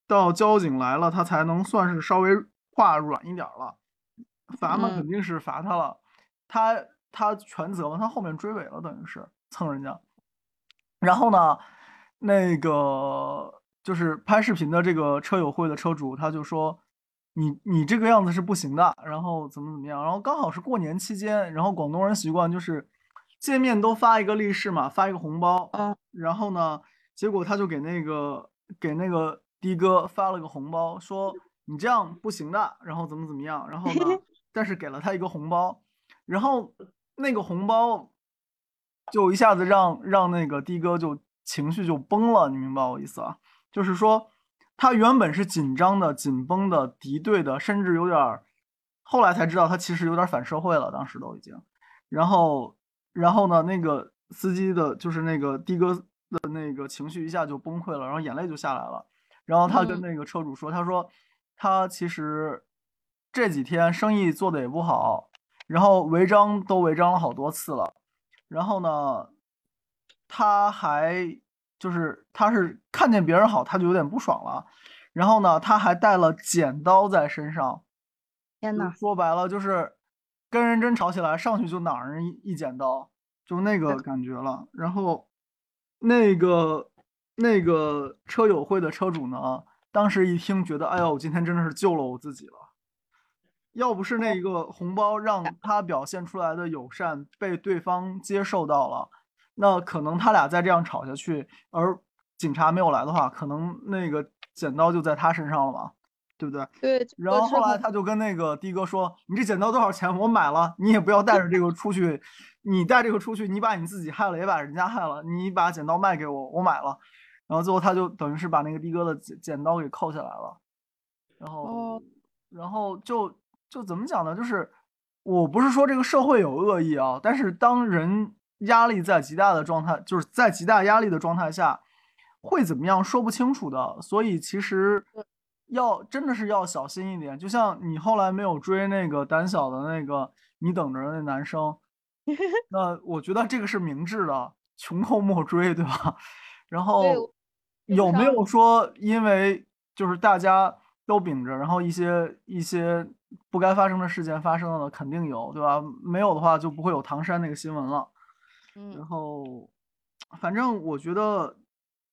到交警来了，他才能算是稍微话软一点了，罚嘛肯定是罚他了，他他全责嘛，他后面追尾了，等于是蹭人家，然后呢那个。就是拍视频的这个车友会的车主，他就说：“你你这个样子是不行的。”然后怎么怎么样？然后刚好是过年期间，然后广东人习惯就是见面都发一个利是嘛，发一个红包。嗯。然后呢，结果他就给那个给那个的哥发了个红包，说：“你这样不行的。”然后怎么怎么样？然后呢，但是给了他一个红包，然后那个红包就一下子让让那个的哥就情绪就崩了，你明白我意思啊？就是说，他原本是紧张的、紧绷的、敌对的，甚至有点儿。后来才知道，他其实有点反社会了。当时都已经，然后，然后呢，那个司机的，就是那个的哥的那个情绪一下就崩溃了，然后眼泪就下来了。然后他跟那个车主说：“他说他其实这几天生意做的也不好，然后违章都违章了好多次了。然后呢，他还。”就是他是看见别人好，他就有点不爽了，然后呢，他还带了剪刀在身上。天呐，说白了就是跟人真吵起来，上去就攮人一一剪刀，就那个感觉了。然后那个那个车友会的车主呢，当时一听觉得，哎呦，我今天真的是救了我自己了。要不是那个红包让他表现出来的友善被对方接受到了。那可能他俩再这样吵下去，而警察没有来的话，可能那个剪刀就在他身上了嘛，对不对？对。然后后来他就跟那个的哥说：“你这剪刀多少钱？我买了，你也不要带着这个出去。你带这个出去，你把你自己害了，也把人家害了。你把剪刀卖给我，我买了。”然后最后他就等于是把那个的哥的剪剪刀给扣下来了。然后，然后就就怎么讲呢？就是我不是说这个社会有恶意啊，但是当人。压力在极大的状态，就是在极大压力的状态下，会怎么样说不清楚的。所以其实要真的是要小心一点。就像你后来没有追那个胆小的那个你等着的那男生，那我觉得这个是明智的，穷寇莫追，对吧？然后有没有说因为就是大家都秉着，然后一些一些不该发生的事件发生了，肯定有，对吧？没有的话就不会有唐山那个新闻了。然后，反正我觉得，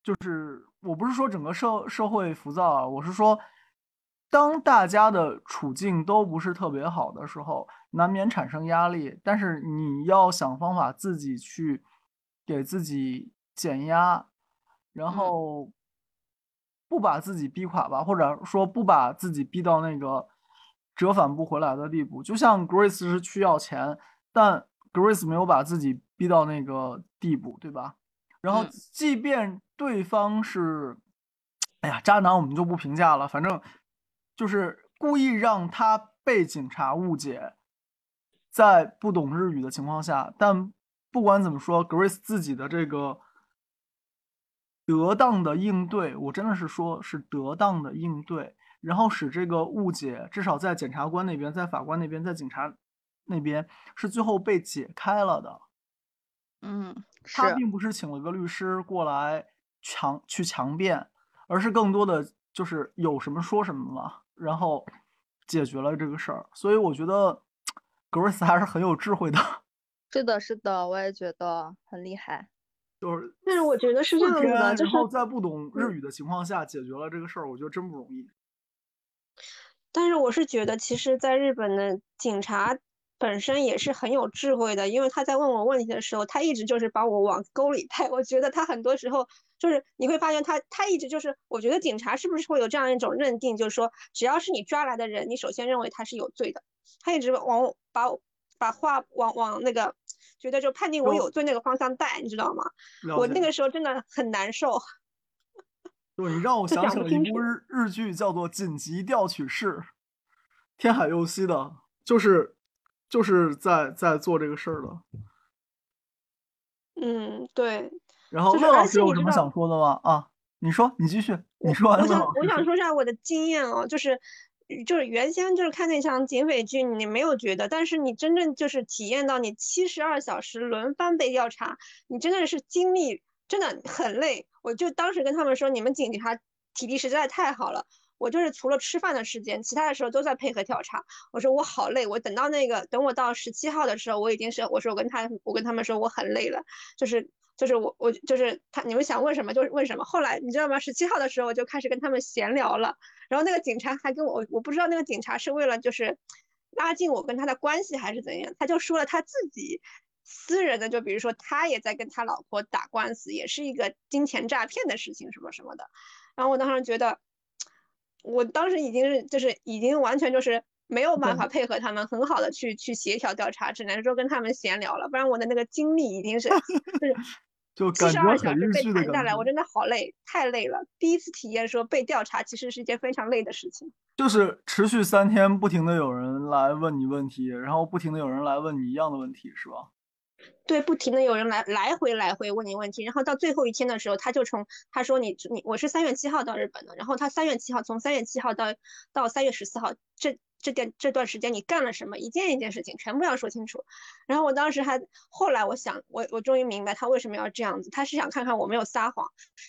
就是我不是说整个社社会浮躁啊，我是说，当大家的处境都不是特别好的时候，难免产生压力。但是你要想方法自己去给自己减压，然后不把自己逼垮吧，或者说不把自己逼到那个折返不回来的地步。就像 Grace 是去要钱，但 Grace 没有把自己。逼到那个地步，对吧？然后，即便对方是，哎呀，渣男，我们就不评价了。反正就是故意让他被警察误解，在不懂日语的情况下。但不管怎么说，Grace 自己的这个得当的应对，我真的是说是得当的应对，然后使这个误解至少在检察官那边、在法官那边、在警察那边是最后被解开了的。嗯，他并不是请了个律师过来强去强辩，而是更多的就是有什么说什么嘛，然后解决了这个事儿。所以我觉得 Grace 还是很有智慧的，是的，是的，我也觉得很厉害。就是但是我觉得是这，样子的，就是在不懂日语的情况下解决了这个事儿，我觉得真不容易。但是我是觉得，其实在日本的警察本身也是很有智慧的，因为他在问我问题的时候，他一直就是把我往沟里带。我觉得他很多时候就是你会发现他他一直就是，我觉得警察是不是会有这样一种认定，就是说只要是你抓来的人，你首先认为他是有罪的，他一直往我把我把话往往那个觉得就判定我有罪那个方向带，你知道吗？我那个时候真的很难受。对你让我想起了一部日日剧，叫做《紧急调取室》，天海佑希的，就是就是在在做这个事儿的。嗯，对。然后乐老师有什么想说的吗？啊，你说，你继续，你说完我想我想说一下我的经验哦，就是就是原先就是看那场警匪剧，你没有觉得，但是你真正就是体验到你七十二小时轮番被调查，你真的是经历真的很累。我就当时跟他们说，你们警察体力实在太好了。我就是除了吃饭的时间，其他的时候都在配合调查。我说我好累，我等到那个等我到十七号的时候，我已经是我说我跟他我跟他们说我很累了，就是就是我我就是他你们想问什么就问什么。后来你知道吗？十七号的时候我就开始跟他们闲聊了，然后那个警察还跟我我不知道那个警察是为了就是拉近我跟他的关系还是怎样，他就说了他自己私人的，就比如说他也在跟他老婆打官司，也是一个金钱诈骗的事情什么什么的。然后我当时觉得。我当时已经是就是已经完全就是没有办法配合他们很好的去去协调调查，只能说跟他们闲聊了，不然我的那个精力已经是 就是就七十二小时被剧的感谈下来，我，真的好累，太累了。第一次体验说被调查其实是一件非常累的事情。就是持续三天，不停的有人来问你问题，然后不停的有人来问你一样的问题，是吧？对，不停的有人来来回来回问你问题，然后到最后一天的时候，他就从他说你你我是三月七号到日本的，然后他三月七号从三月七号到到三月十四号这这段这段时间你干了什么，一件一件事情全部要说清楚。然后我当时还后来我想我我终于明白他为什么要这样子，他是想看看我没有撒谎，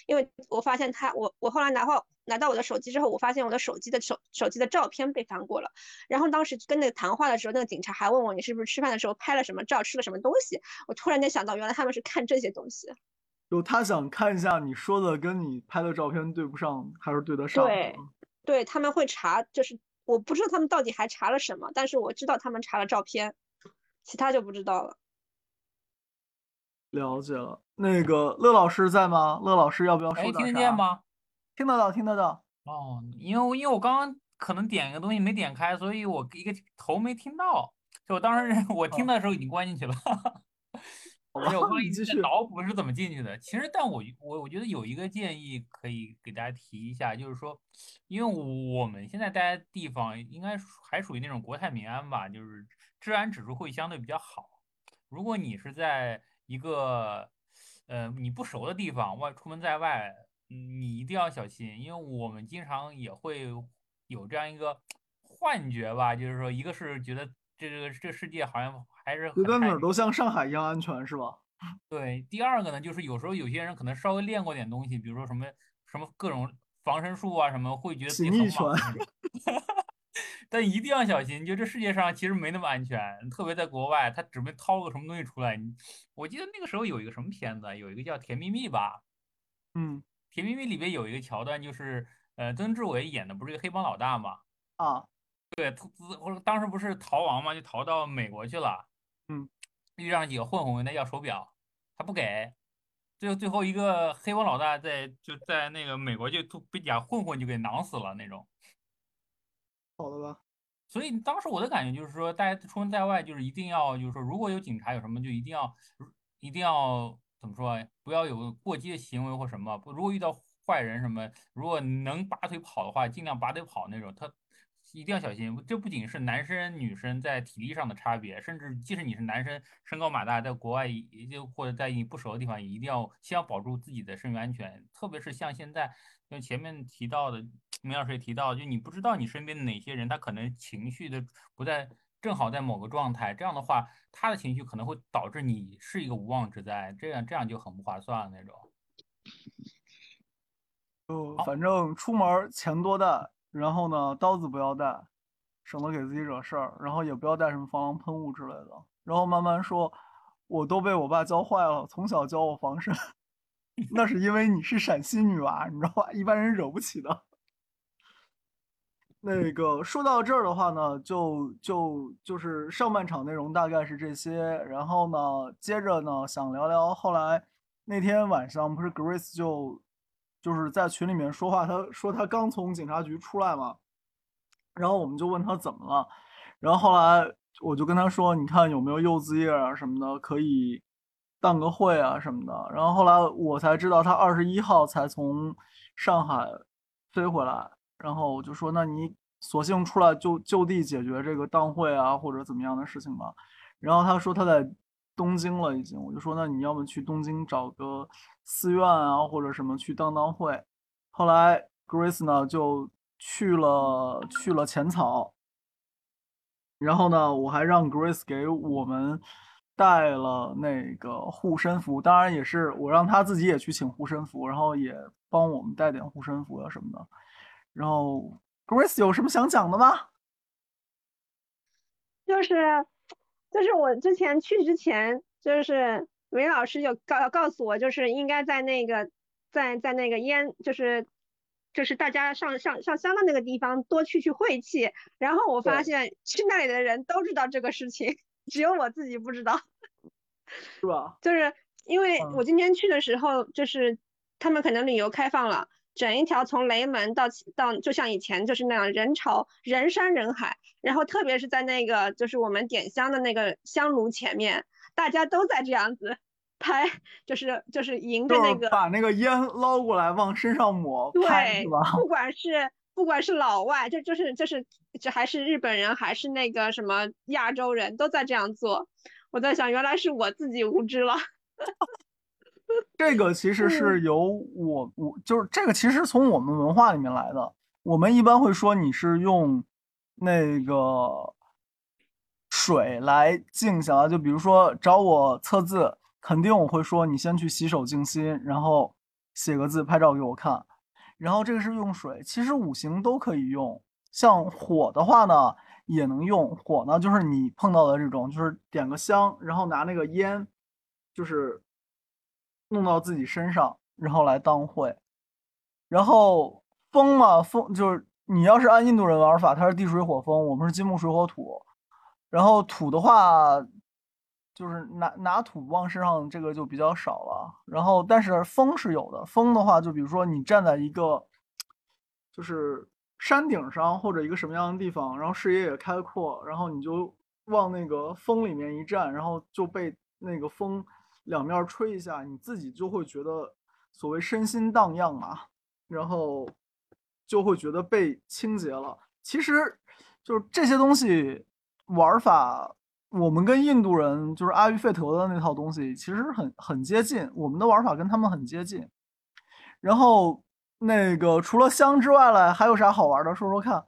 因为我发现他我我后来拿到拿到我的手机之后，我发现我的手机的手手机的照片被翻过了。然后当时跟那个谈话的时候，那个警察还问我你是不是吃饭的时候拍了什么照，吃了什么东西。我突然间想到，原来他们是看这些东西。就他想看一下你说的跟你拍的照片对不上，还是对得上？对，对他们会查，就是我不知道他们到底还查了什么，但是我知道他们查了照片，其他就不知道了。了解了。那个乐老师在吗？乐老师要不要说哎，点啥？听得见？吗？听得到，听得到。哦，因为因为我刚刚可能点一个东西没点开，所以我一个头没听到。就我当时 我听哦的时候已经关进去了，我吧刚刚已经在你继续。脑补是怎么进去的。其实，但我我我觉得有一个建议可以给大家提一下，就是说，因为我们现在待的地方应该属还属于那种国泰民安吧，就是治安指数会相对比较好。如果你是在一个呃你不熟的地方，外出门在外，嗯你一定要小心，因为我们经常也会有这样一个幻觉吧，就是说，一个是觉得这个这世界好像还是很太平儿都像上海一样安全，是吧？对，第二个呢，就是有时候有些人可能稍微练过点东西，比如说什么什么各种防身术啊什么，会觉得自己很猛。但一定要小心，就这世界上其实没那么安全，特别在国外，他准备掏个什么东西出来。我记得那个时候有一个什么片子啊，有一个叫《甜蜜蜜》吧，嗯《甜蜜蜜》里边有一个桥段，就是呃，曾志伟演的不是一个黑帮老大嘛，啊，对，他当时不是逃亡嘛，就逃到美国去了，嗯，遇上几个混混问他要手表，他不给，最后最后一个黑帮老大在就在那个美国就就被俩混混就给囊死了那种。好的吧。所以当时我的感觉就是说，大家出门在外就是一定要，就是说，如果有警察有什么，就一定要，一定要怎么说啊，不要有过激的行为或什么。如果遇到坏人什么，如果能拔腿跑的话，尽量拔腿跑那种。他一定要小心。这不仅是男生女生在体力上的差别，甚至即使你是男生，身高马大，在国外也就或者在你不熟的地方，也一定要先要保住自己的生命安全。特别是像现在，像前面提到的。梅老师也提到，就你不知道你身边的哪些人，他可能情绪的不在正好在某个状态，这样的话，他的情绪可能会导致你是一个无妄之灾，这样这样就很不划算那种。就反正出门钱多带，然后呢刀子不要带，省得给自己惹事儿，然后也不要带什么防狼喷雾之类的。然后慢慢说，我都被我爸教坏了，从小教我防身，那是因为你是陕西女娃，你知道吧？一般人惹不起的。那个说到这儿的话呢，就就就是上半场内容大概是这些，然后呢，接着呢想聊聊后来那天晚上不是 Grace 就就是在群里面说话，他说他刚从警察局出来嘛，然后我们就问他怎么了，然后后来我就跟他说，你看有没有柚子叶啊什么的，可以当个会啊什么的，然后后来我才知道他二十一号才从上海飞回来。然后我就说，那你索性出来就就地解决这个当会啊，或者怎么样的事情吧。然后他说他在东京了已经，我就说那你要么去东京找个寺院啊，或者什么去当当会。后来 Grace 呢就去了去了浅草，然后呢我还让 Grace 给我们带了那个护身符，当然也是我让他自己也去请护身符，然后也帮我们带点护身符啊什么的。然后，Grace 有什么想讲的吗？就是，就是我之前去之前，就是韦老师有告告诉我，就是应该在那个，在在那个烟，就是就是大家上上上香的那个地方多去去晦气。然后我发现去那里的人都知道这个事情，只有我自己不知道。是吧？就是因为我今天去的时候，就是他们可能旅游开放了。整一条从雷门到到，就像以前就是那样人潮人山人海，然后特别是在那个就是我们点香的那个香炉前面，大家都在这样子拍，就是就是迎着那个把那个烟捞过来往身上抹，对？不 管是不管是老外，就就是就是这还是日本人还是那个什么亚洲人都在这样做，我在想原来是我自己无知了。这个其实是由我我就是这个其实从我们文化里面来的。我们一般会说你是用那个水来静下来，就比如说找我测字，肯定我会说你先去洗手静心，然后写个字拍照给我看。然后这个是用水，其实五行都可以用。像火的话呢，也能用火呢，就是你碰到的这种，就是点个香，然后拿那个烟，就是。弄到自己身上，然后来当会。然后风嘛，风就是你要是按印度人玩法，它是地水火风，我们是金木水火土。然后土的话，就是拿拿土往身上，这个就比较少了。然后但是风是有的，风的话，就比如说你站在一个就是山顶上或者一个什么样的地方，然后视野也开阔，然后你就往那个风里面一站，然后就被那个风。两面吹一下，你自己就会觉得所谓身心荡漾嘛，然后就会觉得被清洁了。其实就是这些东西玩法，我们跟印度人就是阿育吠陀的那套东西其实很很接近，我们的玩法跟他们很接近。然后那个除了香之外嘞，还有啥好玩的？说说看。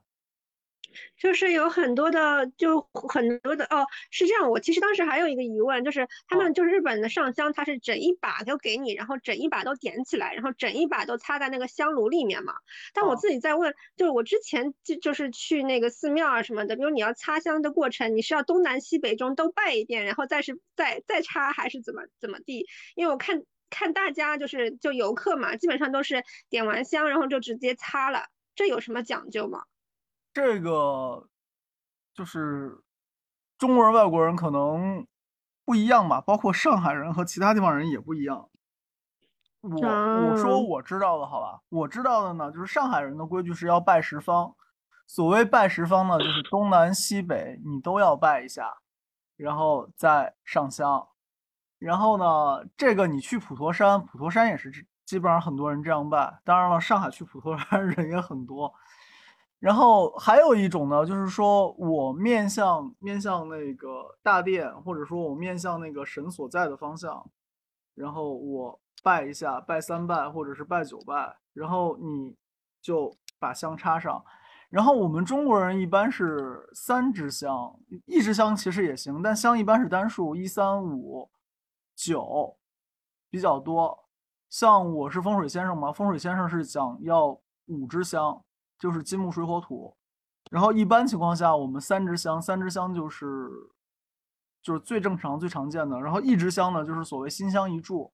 就是有很多的，就很多的哦，是这样。我其实当时还有一个疑问，就是他们就是日本的上香，它是整一把都给你，然后整一把都点起来，然后整一把都插在那个香炉里面嘛。但我自己在问，就是我之前就就是去那个寺庙啊什么的，比如你要插香的过程，你是要东南西北中都拜一遍，然后再是再再插，还是怎么怎么地？因为我看看大家就是就游客嘛，基本上都是点完香，然后就直接擦了，这有什么讲究吗？这个就是中国人、外国人可能不一样吧，包括上海人和其他地方人也不一样。我我说我知道的，好吧，我知道的呢，就是上海人的规矩是要拜十方。所谓拜十方呢，就是东南西北你都要拜一下，然后再上香。然后呢，这个你去普陀山，普陀山也是基本上很多人这样拜。当然了，上海去普陀山 人也很多。然后还有一种呢，就是说我面向面向那个大殿，或者说我面向那个神所在的方向，然后我拜一下，拜三拜或者是拜九拜，然后你就把香插上，然后我们中国人一般是三支香，一支香其实也行，但香一般是单数，一三五九比较多。像我是风水先生嘛，风水先生是讲要五支香，就是金木水火土。然后一般情况下，我们三支香，三支香就是就是最正常、最常见的。然后一支香呢，就是所谓新香一柱。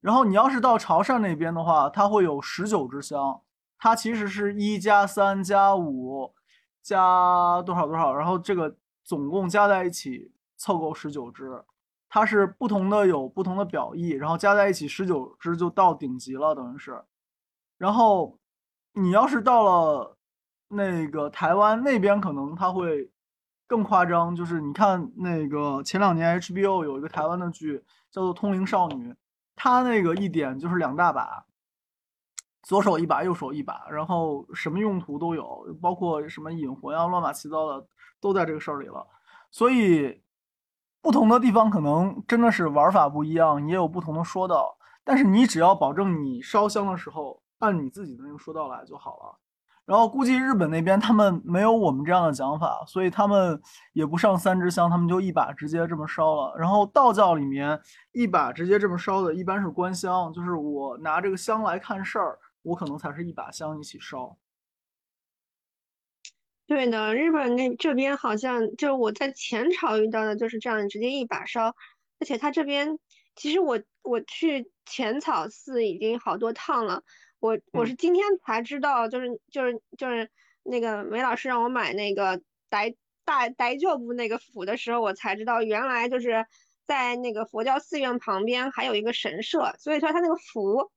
然后你要是到潮汕那边的话，它会有十九支香，它其实是一加三加五加多少多少，然后这个总共加在一起凑够十九支。它是不同的有不同的表意，然后加在一起十九支就到顶级了，等于是。然后你要是到了那个台湾那边，可能它会更夸张，就是你看那个前两年 HBO 有一个台湾的剧叫做《通灵少女》，它那个一点就是两大把，左手一把，右手一把，然后什么用途都有，包括什么引魂啊、乱码七糟的都在这个事儿里了，所以。不同的地方可能真的是玩法不一样，也有不同的说道。但是你只要保证你烧香的时候按你自己的那个说道来就好了。然后估计日本那边他们没有我们这样的讲法，所以他们也不上三支香，他们就一把直接这么烧了。然后道教里面一把直接这么烧的，一般是观香，就是我拿这个香来看事儿，我可能才是一把香一起烧。对的，日本那这边好像就是我在前朝遇到的就是这样，直接一把烧。而且他这边其实我我去浅草寺已经好多趟了，我我是今天才知道，就是就是就是那个梅老师让我买那个逮大逮教部那个符的时候，我才知道原来就是在那个佛教寺院旁边还有一个神社，所以说他那个符，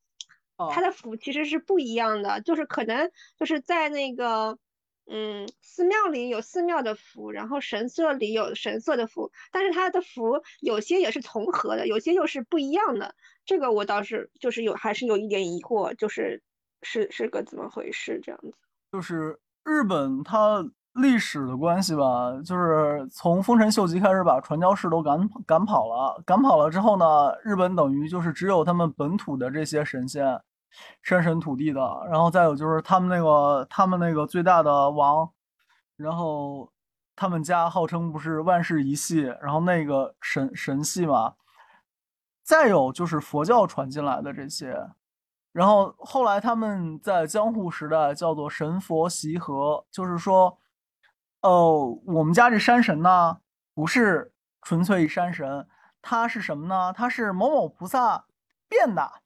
他的符其实是不一样的，就是可能就是在那个。嗯，寺庙里有寺庙的符，然后神社里有神社的符，但是它的符有些也是重合的，有些又是不一样的。这个我倒是就是有还是有一点疑惑，就是是是个怎么回事这样子？就是日本它历史的关系吧，就是从丰臣秀吉开始把传教士都赶赶跑了，赶跑了之后呢，日本等于就是只有他们本土的这些神仙。山神土地的，然后再有就是他们那个他们那个最大的王，然后他们家号称不是万世一系，然后那个神神系嘛，再有就是佛教传进来的这些，然后后来他们在江户时代叫做神佛习合，就是说，哦，我们家这山神呢不是纯粹山神，他是什么呢？他是某某菩萨变的。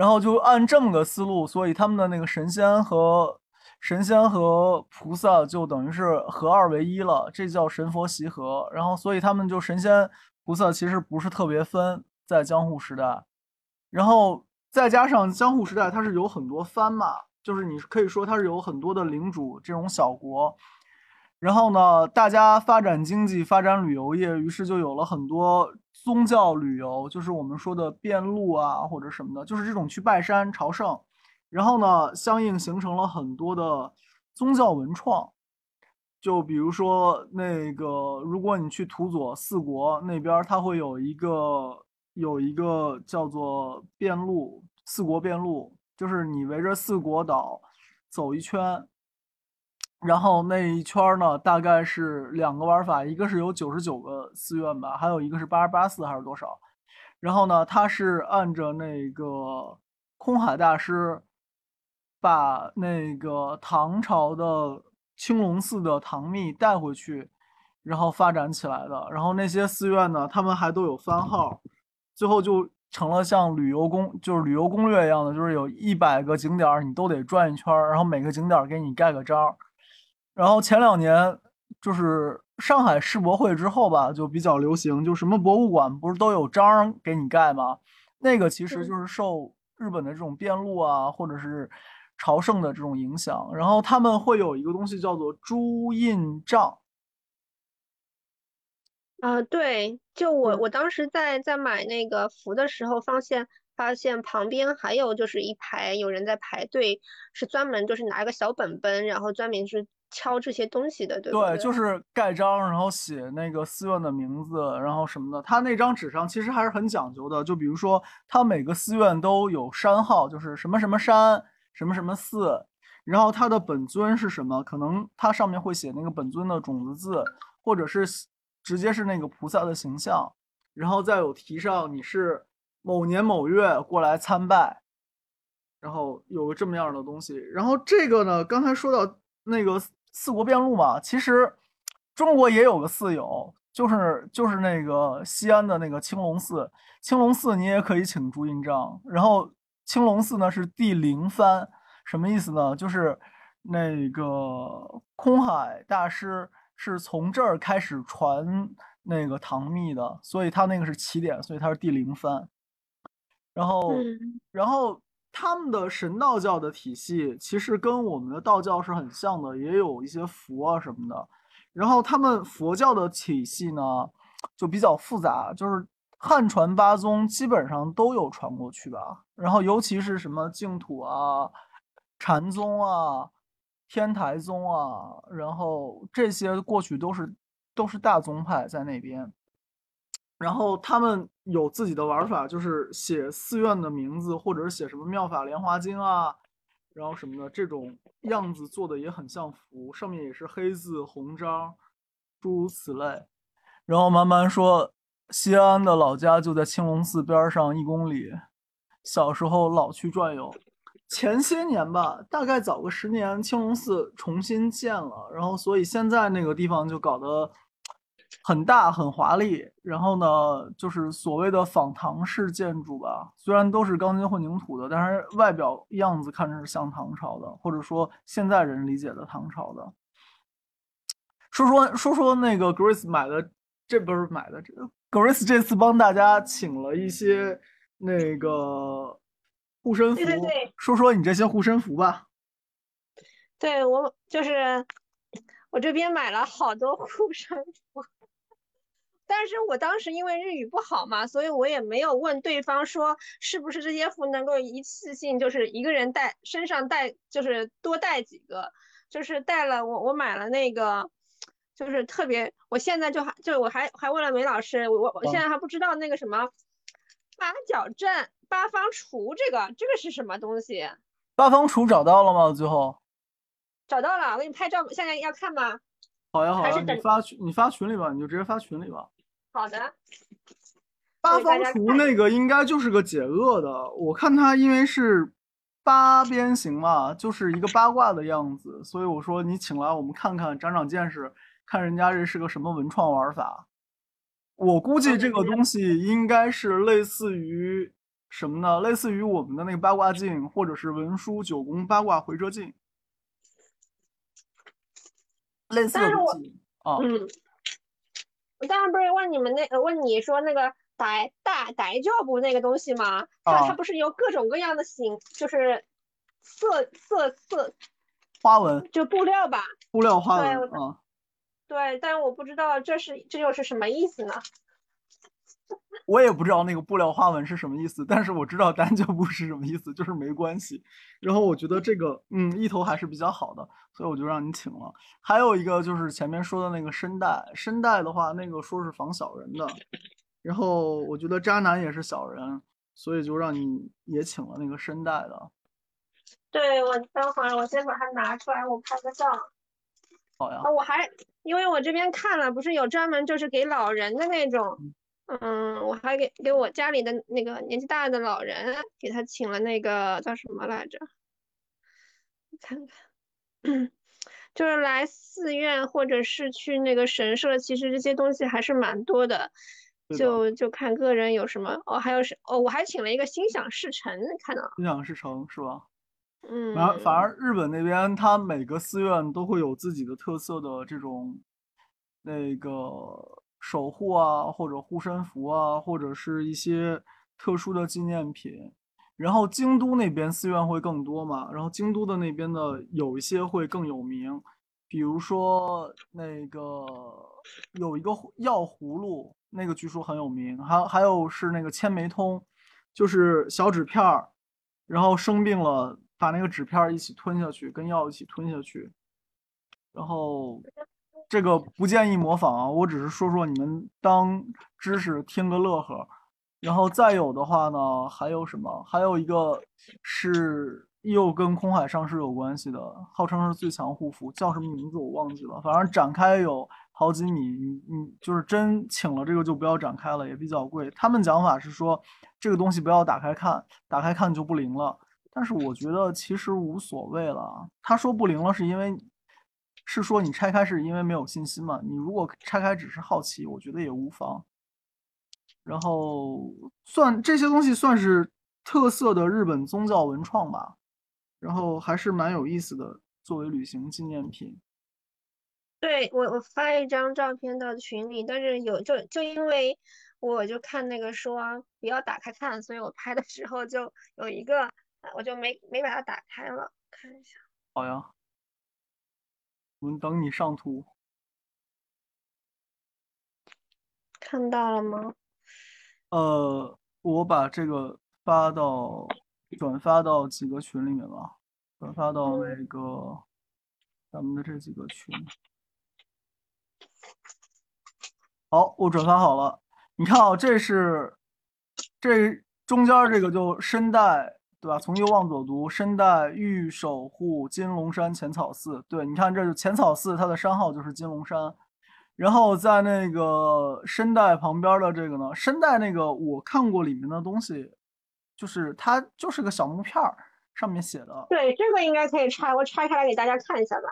然后就按这么个思路，所以他们的那个神仙和神仙和菩萨就等于是合二为一了，这叫神佛习合。然后所以他们就神仙菩萨其实不是特别分，在江户时代，然后再加上江户时代它是有很多藩嘛，就是你可以说它是有很多的领主这种小国。然后呢，大家发展经济、发展旅游业，于是就有了很多宗教旅游，就是我们说的遍路啊，或者什么的，就是这种去拜山朝圣。然后呢，相应形成了很多的宗教文创，就比如说那个，如果你去土佐四国那边，它会有一个有一个叫做遍路四国遍路，就是你围着四国岛走一圈。然后那一圈呢，大概是两个玩法，一个是有九十九个寺院吧，还有一个是八十八寺还是多少？然后呢，他是按着那个空海大师把那个唐朝的青龙寺的唐密带回去，然后发展起来的。然后那些寺院呢，他们还都有番号，最后就成了像旅游攻，就是旅游攻略一样的，就是有一百个景点你都得转一圈，然后每个景点给你盖个章。然后前两年就是上海世博会之后吧，就比较流行，就什么博物馆不是都有章给你盖吗？那个其实就是受日本的这种遍路啊，或者是朝圣的这种影响。然后他们会有一个东西叫做朱印章。啊，对，就我我当时在在买那个符的时候，发现发现旁边还有就是一排有人在排队，是专门就是拿一个小本本，然后专门是。敲这些东西的，对对，就是盖章，然后写那个寺院的名字，然后什么的。他那张纸上其实还是很讲究的，就比如说，他每个寺院都有山号，就是什么什么山，什么什么寺，然后它的本尊是什么？可能它上面会写那个本尊的种子字，或者是直接是那个菩萨的形象，然后再有题上你是某年某月过来参拜，然后有个这么样的东西。然后这个呢，刚才说到那个四国遍路嘛，其实中国也有个四友，就是就是那个西安的那个青龙寺。青龙寺你也可以请朱印章，然后青龙寺呢是第零番，什么意思呢？就是那个空海大师是从这儿开始传那个唐密的，所以他那个是起点，所以他是第零番。然后，然后他们的神道教的体系其实跟我们的道教是很像的，也有一些佛啊什么的。然后他们佛教的体系呢就比较复杂，就是。汉传八宗基本上都有传过去吧，然后尤其是什么净土啊、禅宗啊、天台宗啊，然后这些过去都是都是大宗派在那边，然后他们有自己的玩法，就是写寺院的名字，或者是写什么妙法莲华经啊，然后什么的这种样子做的也很像符，上面也是黑字红章，诸如此类，然后慢慢说。西安的老家就在青龙寺边上一公里，小时候老去转悠。前些年吧，大概早个十年，青龙寺重新建了，然后所以现在那个地方就搞得很大很华丽。然后呢，就是所谓的仿唐式建筑吧，虽然都是钢筋混凝土的，但是外表样子看着是像唐朝的，或者说现在人理解的唐朝的。说说说说那个 Grace 买的，这不是买的这。Grace 这次帮大家请了一些那个护身符，对对对说说你这些护身符吧。对我就是我这边买了好多护身符，但是我当时因为日语不好嘛，所以我也没有问对方说是不是这些服能够一次性就是一个人带身上带就是多带几个，就是带了我我买了那个。就是特别，我现在就还就我还还问了梅老师，我我现在还不知道那个什么八角阵、八方厨这个这个是什么东西？八方厨找到了吗？最后找到了，我给你拍照，现在要看吗？好呀好呀，你发群你发群里吧，你就直接发群里吧。好的。八方图那个应该就是个解厄的，我看它因为是八边形嘛，就是一个八卦的样子，所以我说你请来我们看看，长长见识。看人家这是个什么文创玩法，我估计这个东西应该是类似于什么呢？类似于我们的那个八卦镜，或者是文殊九宫八卦回折镜，类似的东西啊。嗯，我当然不是问你们那问你说那个逮大白教布那个东西吗？它它不是有各种各样的形，就是色色色花纹，就布料吧？布料花纹啊。对，但我不知道这是这又是什么意思呢？我也不知道那个布料花纹是什么意思，但是我知道单脚布是什么意思，就是没关系。然后我觉得这个嗯一头还是比较好的，所以我就让你请了。还有一个就是前面说的那个身带，身带的话那个说是防小人的，然后我觉得渣男也是小人，所以就让你也请了那个身带的。对我等会儿我先把它拿出来，我拍个照。好呀。我还。因为我这边看了，不是有专门就是给老人的那种，嗯，我还给给我家里的那个年纪大的老人给他请了那个叫什么来着？看看，就是来寺院或者是去那个神社，其实这些东西还是蛮多的，就就看个人有什么。哦，还有是哦，我还请了一个心想事成，看到心想事成是吧？嗯，反而反而日本那边，它每个寺院都会有自己的特色的这种那个守护啊，或者护身符啊，或者是一些特殊的纪念品。然后京都那边寺院会更多嘛，然后京都的那边的有一些会更有名，比如说那个有一个药葫芦，那个据说很有名。还还有是那个千枚通，就是小纸片儿，然后生病了。把那个纸片一起吞下去，跟药一起吞下去，然后这个不建议模仿啊，我只是说说你们当知识听个乐呵。然后再有的话呢，还有什么？还有一个是又跟空海上师有关系的，号称是最强护符，叫什么名字我忘记了，反正展开有好几米，你你就是真请了这个就不要展开了，也比较贵。他们讲法是说这个东西不要打开看，打开看就不灵了。但是我觉得其实无所谓了。他说不灵了是因为是说你拆开是因为没有信心嘛？你如果拆开只是好奇，我觉得也无妨。然后算这些东西算是特色的日本宗教文创吧。然后还是蛮有意思的，作为旅行纪念品。对我，我发一张照片到群里，但是有就就因为我就看那个说不要打开看，所以我拍的时候就有一个，我就没没把它打开了，看一下。好呀，我们等你上图。看到了吗？呃，我把这个发到。转发到几个群里面吧，转发到那个咱们的这几个群。好，我转发好了。你看啊，这是这中间这个就声带，对吧？从右往左读，身带玉守护金龙山浅草寺。对，你看这就浅草寺，它的山号就是金龙山。然后在那个身带旁边的这个呢，身带那个我看过里面的东西。就是它就是个小木片儿，上面写的。对，这个应该可以拆，我拆开来给大家看一下吧。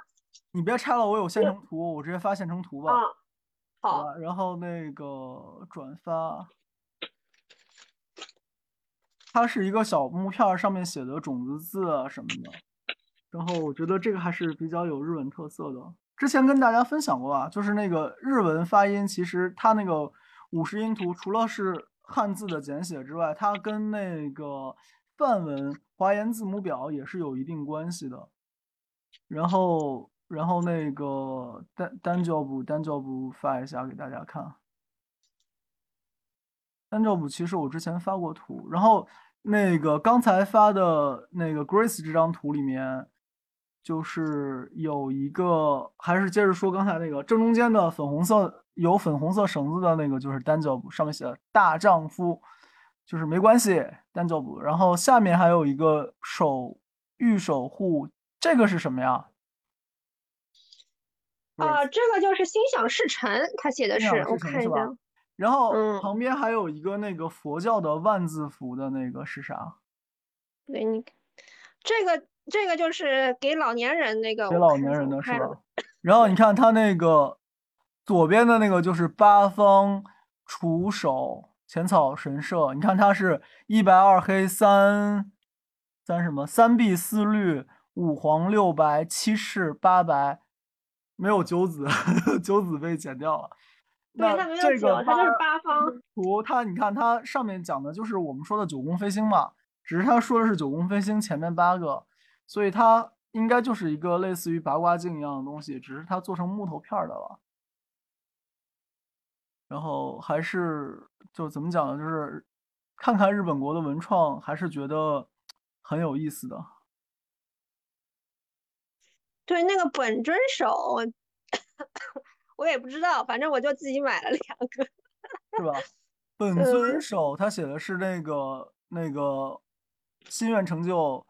你别拆了，我有现成图，我直接发现成图吧。啊，好。然后那个转发，它是一个小木片，上面写的种子字啊什么的。然后我觉得这个还是比较有日文特色的。之前跟大家分享过啊，就是那个日文发音，其实它那个五十音图，除了是。汉字的简写之外，它跟那个梵文华严字母表也是有一定关系的。然后，然后那个单单 job 单 job 发一下给大家看。单 job 其实我之前发过图，然后那个刚才发的那个 Grace 这张图里面，就是有一个，还是接着说刚才那个正中间的粉红色。有粉红色绳子的那个就是单脚布，上面写的“大丈夫”，就是没关系，单脚布。然后下面还有一个手御守护，这个是什么呀？啊，这个就是心想事成，他写的是，我看一下。然后旁边还有一个那个佛教的万字符的那个是啥？给你，这个这个就是给老年人那个，给老年人的是吧？然后你看他那个。左边的那个就是八方除首浅草神社，你看它是一白二黑三三什么三碧四绿五黄六白七赤八白，没有九子，九子被剪掉了。对，它没有九，它就是八方图。它你看它上面讲的就是我们说的九宫飞星嘛，只是他说的是九宫飞星前面八个，所以它应该就是一个类似于八卦镜一样的东西，只是它做成木头片的了。然后还是就怎么讲呢？就是看看日本国的文创，还是觉得很有意思的。对，那个本尊手，我也不知道，反正我就自己买了两个，是吧？本尊手，他写的是那个那个心愿成就，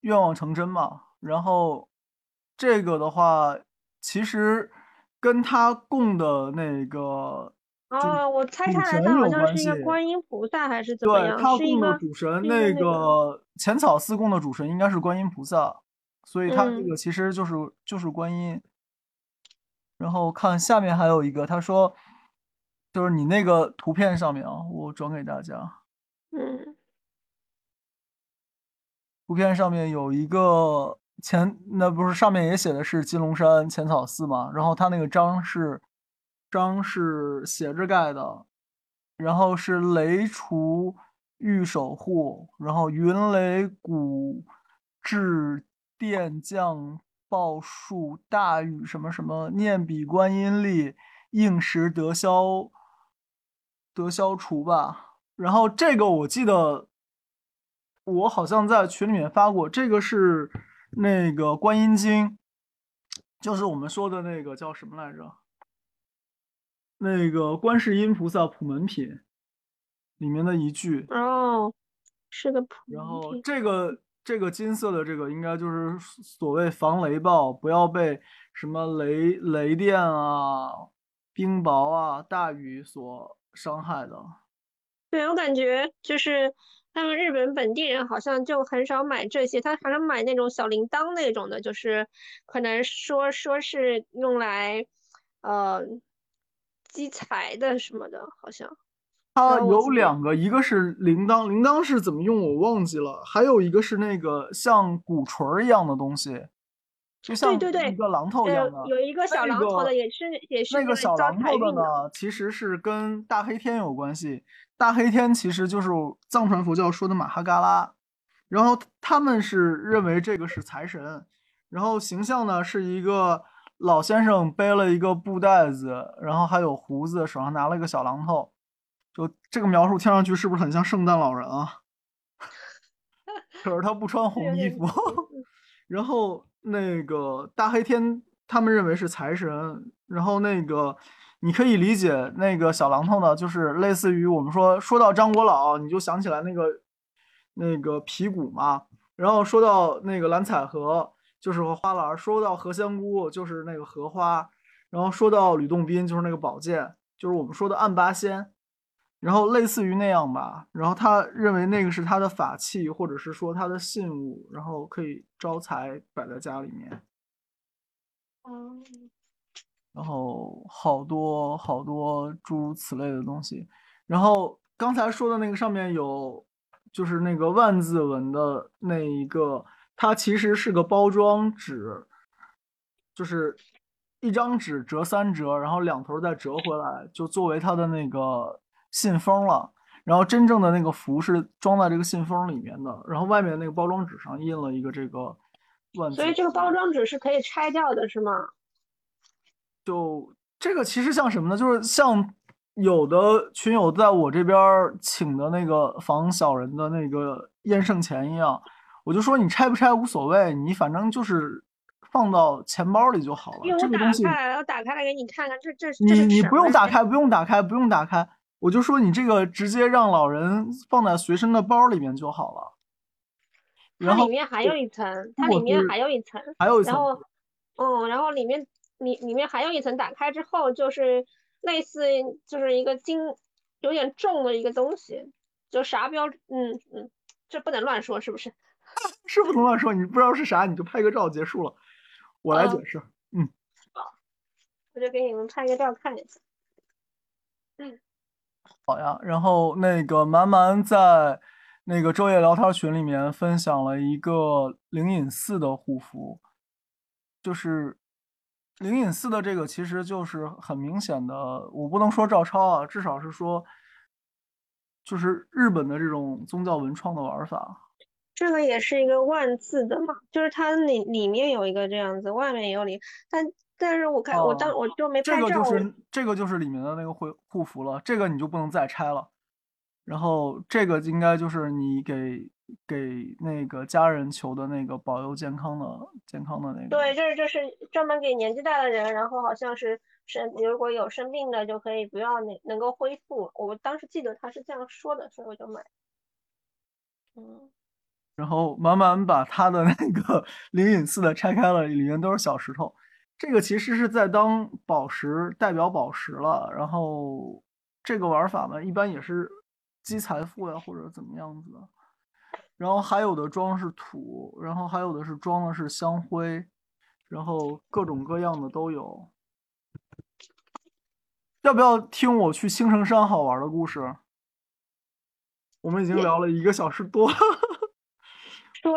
愿望成真嘛。然后这个的话，其实跟他供的那个。哦，我猜下来，他好像是一个观音菩萨还是怎么样？对，他供的主神，那个浅草寺供的主神应该是观音菩萨，所以他这个其实就是就是观音。然后看下面还有一个，他说，就是你那个图片上面啊，我转给大家。嗯。图片上面有一个前，那不是上面也写的是金龙山浅草寺吗？然后他那个章是。章是斜着盖的，然后是雷除玉守护，然后云雷鼓至电降报数大于什么什么念比观音力应时得消得消除吧。然后这个我记得我好像在群里面发过，这个是那个观音经，就是我们说的那个叫什么来着？那个观世音菩萨普门品里面的一句哦，是个普。然后这个这个金色的这个应该就是所谓防雷暴，不要被什么雷雷电啊、冰雹啊、大雨所伤害的。对，我感觉就是他们日本本地人好像就很少买这些，他好像买那种小铃铛那种的，就是可能说说是用来呃积财的什么的，好像。它有两个，一个是铃铛，铃铛是怎么用我忘记了，还有一个是那个像鼓槌儿一样的东西，就像对对一个榔头一样的。呃，有一个小榔头的，也是也是那个小榔头的。呢，其实是跟大黑天有关系。大黑天其实就是藏传佛教说的马哈嘎拉，然后他们是认为这个是财神，然后形象呢是一个老先生背了一个布袋子，然后还有胡子，手上拿了一个小榔头，就这个描述听上去是不是很像圣诞老人啊？可是他不穿红衣服。然后那个大黑天，他们认为是财神。然后那个你可以理解那个小榔头呢，就是类似于我们说说到张国老，你就想起来那个那个皮鼓嘛。然后说到那个蓝采和，就是和花篮儿；说到何仙姑，就是那个荷花；然后说到吕洞宾，就是那个宝剑，就是我们说的暗八仙。然后类似于那样吧，然后他认为那个是他的法器，或者是说他的信物，然后可以招财摆在家里面。嗯，然后好多好多诸如此类的东西。然后刚才说的那个上面有，就是那个万字纹的那一个，它其实是个包装纸，就是一张纸折三折，然后两头再折回来，就作为它的那个信封了。然后真正的那个符是装在这个信封里面的，然后外面那个包装纸上印了一个这个万。所以这个包装纸是可以拆掉的，是吗？就这个其实像什么呢？就是像有的群友在我这边请的那个防小人的那个验圣钱一样，我就说你拆不拆无所谓，你反正就是放到钱包里就好了。这个东西我打开来给你看看，这这这你你不用打开，不用打开，不用打开，我就说你这个直接让老人放在随身的包里面就好了。它然后里面还有一层，它里面还有一层，还有一层然后，嗯，然后里面里里面还有一层，打开之后就是类似就是一个金有点重的一个东西，就啥标，嗯嗯，这不能乱说，是不是？是不能乱说，你不知道是啥你就拍个照结束了，我来嗯解释。嗯我就给你们拍个照看一下。好呀，然后那个蛮蛮在那个昼夜聊天群里面分享了一个灵隐寺的护符，就是灵隐寺的这个其实就是很明显的，我不能说照抄啊，至少是说就是日本的这种宗教文创的玩法。这个也是一个万字的嘛，就是它里里面有一个这样子，外面也有里，但但是我看我当哦我就没这拍照，个就是这个就是里面的那个护护符了，这个你就不能再拆了。然后这个应该就是你给给那个家人求的那个保佑健康的健康的那个。对，这是就是专门给年纪大的人，然后好像是生如果有生病的就可以不要那能够恢复，我当时记得他是这样说的，所以我就买。嗯，然后满满把他的那个 灵隐寺的拆开了，里面都是小石头。这个其实是在当宝石，代表宝石了。然后这个玩法呢，一般也是积财富呀，或者怎么样子的。然后还有的装是土，然后还有的是装的是香灰，然后各种各样的都有。要不要听我去青城山好玩的故事？我们已经聊了一个小时多。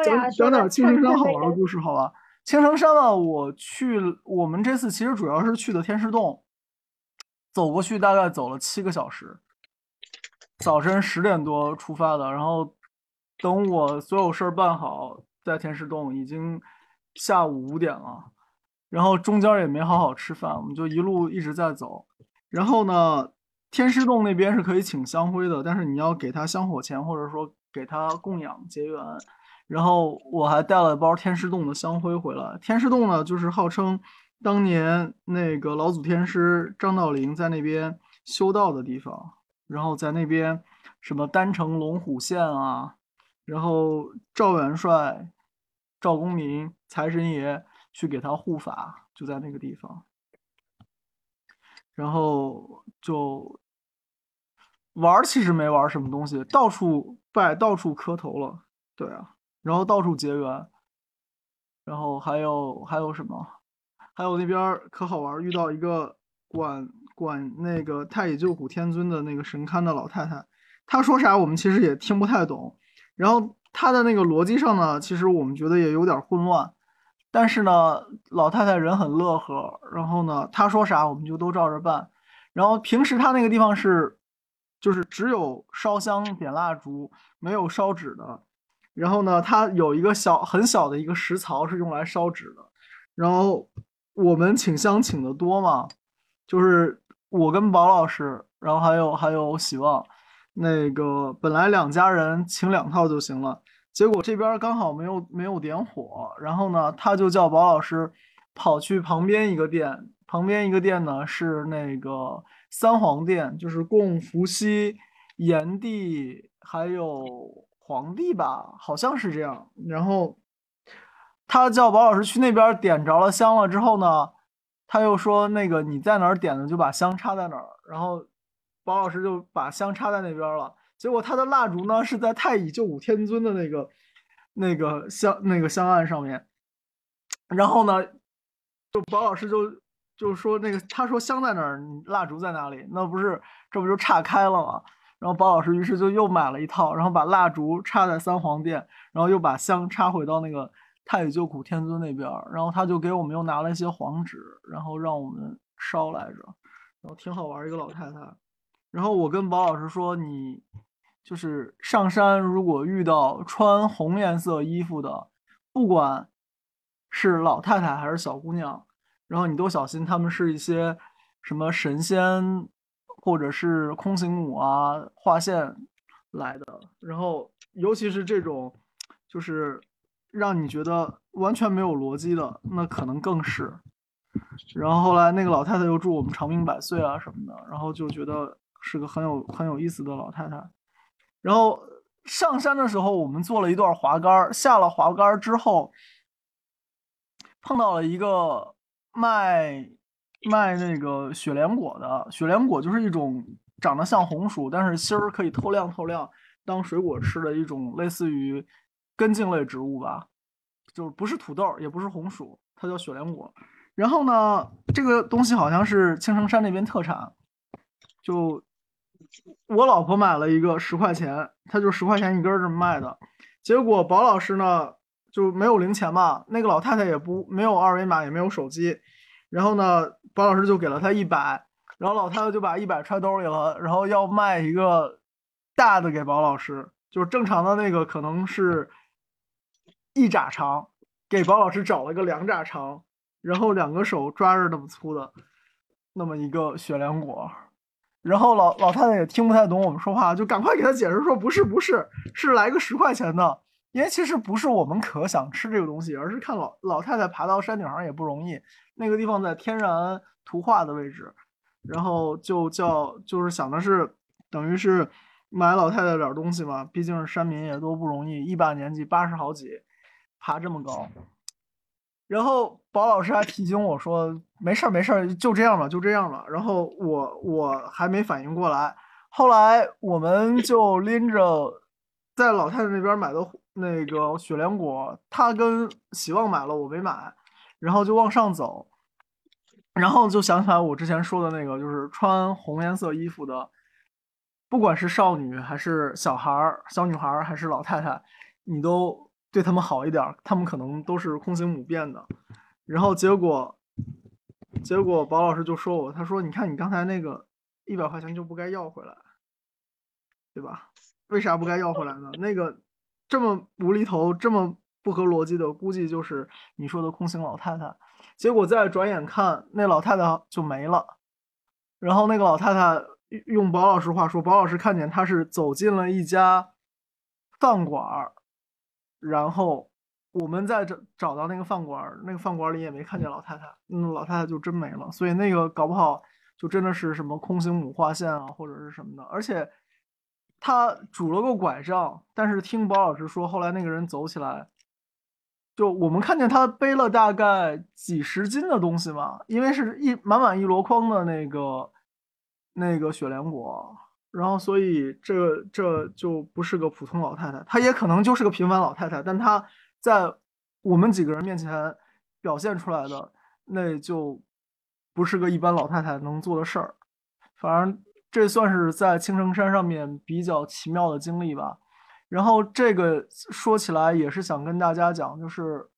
讲讲点青城山好玩的故事，好吧？青城山呢，我去，我们这次其实主要是去的天师洞，走过去大概走了七个小时，早晨十点多出发的，然后等我所有事儿办好，在天师洞已经下午五点了，然后中间也没好好吃饭，我们就一路一直在走，然后呢，天师洞那边是可以请香灰的，但是你要给他香火钱，或者说给他供养结缘。然后我还带了包天师洞的香灰回来。天师洞呢，就是号称当年那个老祖天师张道陵在那边修道的地方，然后在那边什么丹城龙虎县啊，然后赵元帅、赵公明、财神爷去给他护法，就在那个地方。然后就玩，其实没玩什么东西，到处拜，到处磕头了。对啊，然后到处结缘，然后还有还有什么？还有那边可好玩，遇到一个管管那个太乙救苦天尊的那个神龛的老太太，她说啥我们其实也听不太懂。然后她的那个逻辑上呢，其实我们觉得也有点混乱。但是呢，老太太人很乐呵，然后呢，她说啥我们就都照着办。然后平时她那个地方是，就是只有烧香点蜡烛，没有烧纸的。然后呢，它有一个小很小的一个石槽是用来烧纸的。然后我们请香请的多嘛，就是我跟宝老师，然后还有还有喜旺，那个本来两家人请两套就行了。结果这边刚好没有没有点火，然后呢，他就叫宝老师跑去旁边一个店，旁边一个店呢是那个三皇殿，就是供伏羲、炎帝还有皇帝吧，好像是这样。然后他叫宝老师去那边点着了香了之后呢，他又说那个你在哪儿点的就把香插在哪儿，然后宝老师就把香插在那边了。结果他的蜡烛呢是在太乙救苦天尊的那个那个香那个香案上面，然后呢，就宝老师就就说那个他说香在哪儿，蜡烛在哪里？那不是这不就岔开了吗？然后宝老师于是就又买了一套，然后把蜡烛插在三皇殿，然后又把香插回到那个太乙救苦天尊那边，然后他就给我们又拿了一些黄纸，然后让我们烧来着，然后挺好玩一个老太太。然后我跟宝老师说你。就是上山，如果遇到穿红颜色衣服的，不管是老太太还是小姑娘，然后你都小心，他们是一些什么神仙，或者是空行母啊、画线来的。然后，尤其是这种，就是让你觉得完全没有逻辑的，那可能更是。然后后来那个老太太又祝我们长命百岁啊什么的，然后就觉得是个很有很有意思的老太太。然后上山的时候，我们做了一段滑竿。下了滑竿之后，碰到了一个卖卖那个雪莲果的。雪莲果就是一种长得像红薯，但是芯儿可以透亮透亮，当水果吃的一种类似于根茎类植物吧，就是不是土豆，也不是红薯，它叫雪莲果。然后呢，这个东西好像是青城山那边特产，就。我老婆买了一个十块钱，他就十块钱一根这么卖的。结果宝老师呢就没有零钱嘛，那个老太太也不没有二维码，也没有手机。然后呢，宝老师就给了他一百，然后老太太就把一百揣兜里了，然后要卖一个大的给宝老师，就是正常的那个可能是一拃长，给宝老师找了个两拃长，然后两个手抓着那么粗的那么一个雪莲果。然后老老太太也听不太懂我们说话，就赶快给他解释说不是不是，是来个十块钱的。因为其实不是我们可想吃这个东西，而是看老老太太爬到山顶上也不容易，那个地方在天然图画的位置，然后就叫就是想的是等于是买老太太点东西嘛，毕竟是山民也都不容易，一把年纪八十好几，爬这么高。然后宝老师还提醒我说：“没事儿，没事儿，就这样吧，就这样吧。”然后我我还没反应过来，后来我们就拎着在老太太那边买的那个雪莲果，他跟喜旺买了，我没买，然后就往上走，然后就想起来我之前说的那个，就是穿红颜色衣服的，不管是少女还是小孩儿、小女孩儿还是老太太，你都。对他们好一点，他们可能都是空行母变的。然后结果，结果宝老师就说我，他说：“你看你刚才那个一百块钱就不该要回来，对吧？为啥不该要回来呢？那个这么无厘头、这么不合逻辑的，估计就是你说的空行老太太。结果再转眼看，那老太太就没了。然后那个老太太用宝老师话说，宝老师看见她是走进了一家饭馆儿。”然后我们在找找到那个饭馆儿，那个饭馆里也没看见老太太，嗯，老太太就真没了。所以那个搞不好就真的是什么空行母画线啊，或者是什么的。而且他拄了个拐杖，但是听包老师说，后来那个人走起来，就我们看见他背了大概几十斤的东西嘛，因为是一满满一箩筐的那个那个雪莲果，然后所以这这就不是个普通老太太，她也可能就是个平凡老太太，但她在我们几个人面前表现出来的，那就不是个一般老太太能做的事儿，反正。这算是在青城山上面比较奇妙的经历吧。然后这个说起来也是想跟大家讲，就是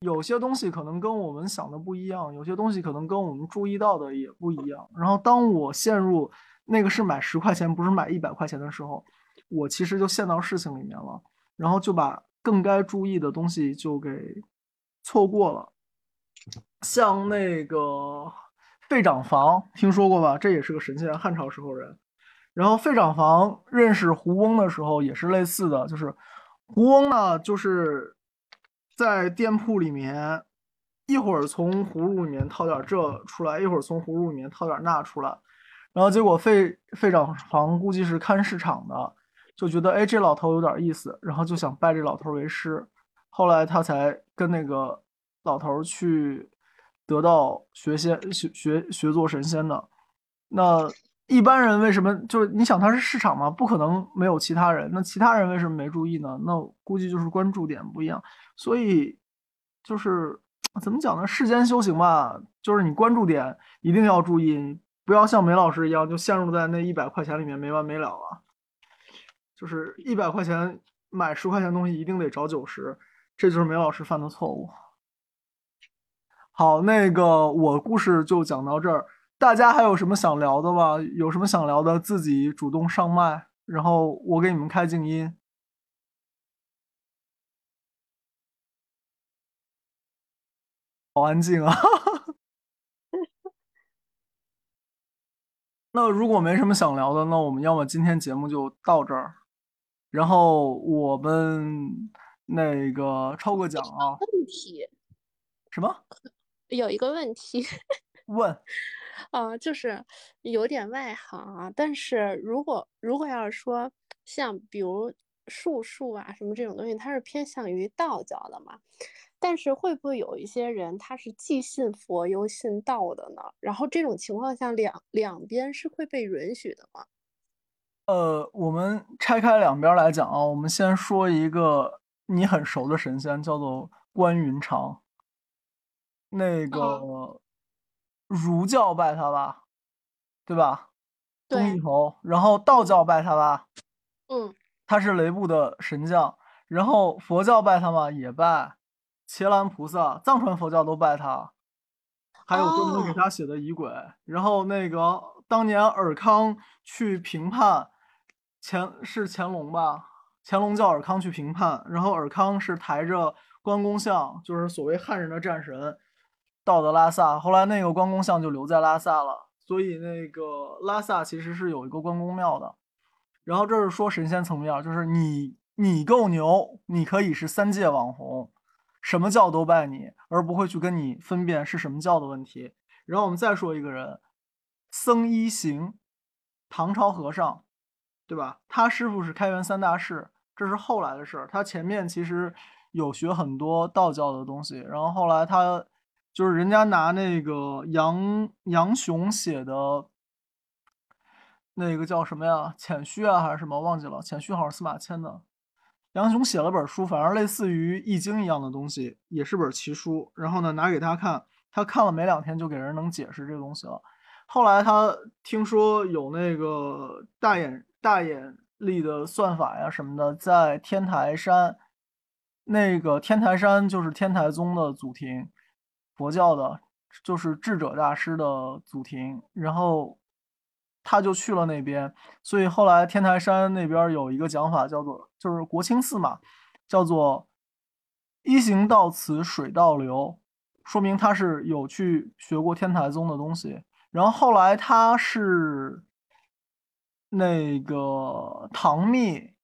有些东西可能跟我们想的不一样，有些东西可能跟我们注意到的也不一样。然后当我陷入那个是买十块钱，不是买一百块钱的时候，我其实就陷到事情里面了，然后就把更该注意的东西就给错过了，像那个。费长房听说过吧？这也是个神仙，汉朝时候人。然后费长房认识胡翁的时候也是类似的，就是胡翁呢，就是在店铺里面一会儿从葫芦里面掏点这出来，一会儿从葫芦里面掏点那出来。然后结果费费长房估计是看市场的，就觉得哎这老头有点意思，然后就想拜这老头为师。后来他才跟那个老头去。得到学仙学学学做神仙的，那一般人为什么就是你想他是市场嘛，不可能没有其他人。那其他人为什么没注意呢？那估计就是关注点不一样。所以就是怎么讲呢？世间修行吧，就是你关注点一定要注意，不要像梅老师一样就陷入在那一百块钱里面没完没了了。就是一百块钱买十块钱东西一定得找九十，这就是梅老师犯的错误。好，那个我故事就讲到这儿，大家还有什么想聊的吗？有什么想聊的，自己主动上麦，然后我给你们开静音。好安静啊！那如果没什么想聊的，那我们要么今天节目就到这儿，然后我们那个抽个奖啊。问题？什么？有一个问题，问，啊，就是有点外行啊。但是如果如果要是说像比如术数啊什么这种东西，它是偏向于道教的嘛？但是会不会有一些人他是既信佛又信道的呢？然后这种情况下，两两边是会被允许的吗？呃，我们拆开两边来讲啊。我们先说一个你很熟的神仙，叫做关云长。那个儒教拜他吧，对吧？东一头，然后道教拜他吧，嗯，他是雷部的神将。然后佛教拜他嘛，也拜伽蓝菩萨，藏传佛教都拜他，还有专门给他写的仪轨。然后那个当年尔康去评判乾是乾隆吧，乾隆叫尔康去评判，然后尔康是抬着关公像，就是所谓汉人的战神。到的拉萨，后来那个关公像就留在拉萨了，所以那个拉萨其实是有一个关公庙的。然后这是说神仙层面，就是你你够牛，你可以是三界网红，什么教都拜你，而不会去跟你分辨是什么教的问题。然后我们再说一个人，僧一行，唐朝和尚，对吧？他师傅是开元三大士，这是后来的事儿。他前面其实有学很多道教的东西，然后后来他。就是人家拿那个杨杨雄写的，那个叫什么呀？浅虚啊，还是什么？忘记了。浅虚好像是司马迁的。杨雄写了本书，反正类似于《易经》一样的东西，也是本奇书。然后呢，拿给他看，他看了没两天，就给人能解释这个东西了。后来他听说有那个大眼大眼力的算法呀什么的，在天台山，那个天台山就是天台宗的祖庭。佛教的，就是智者大师的祖庭，然后他就去了那边，所以后来天台山那边有一个讲法，叫做就是国清寺嘛，叫做一行到此水倒流，说明他是有去学过天台宗的东西。然后后来他是那个唐密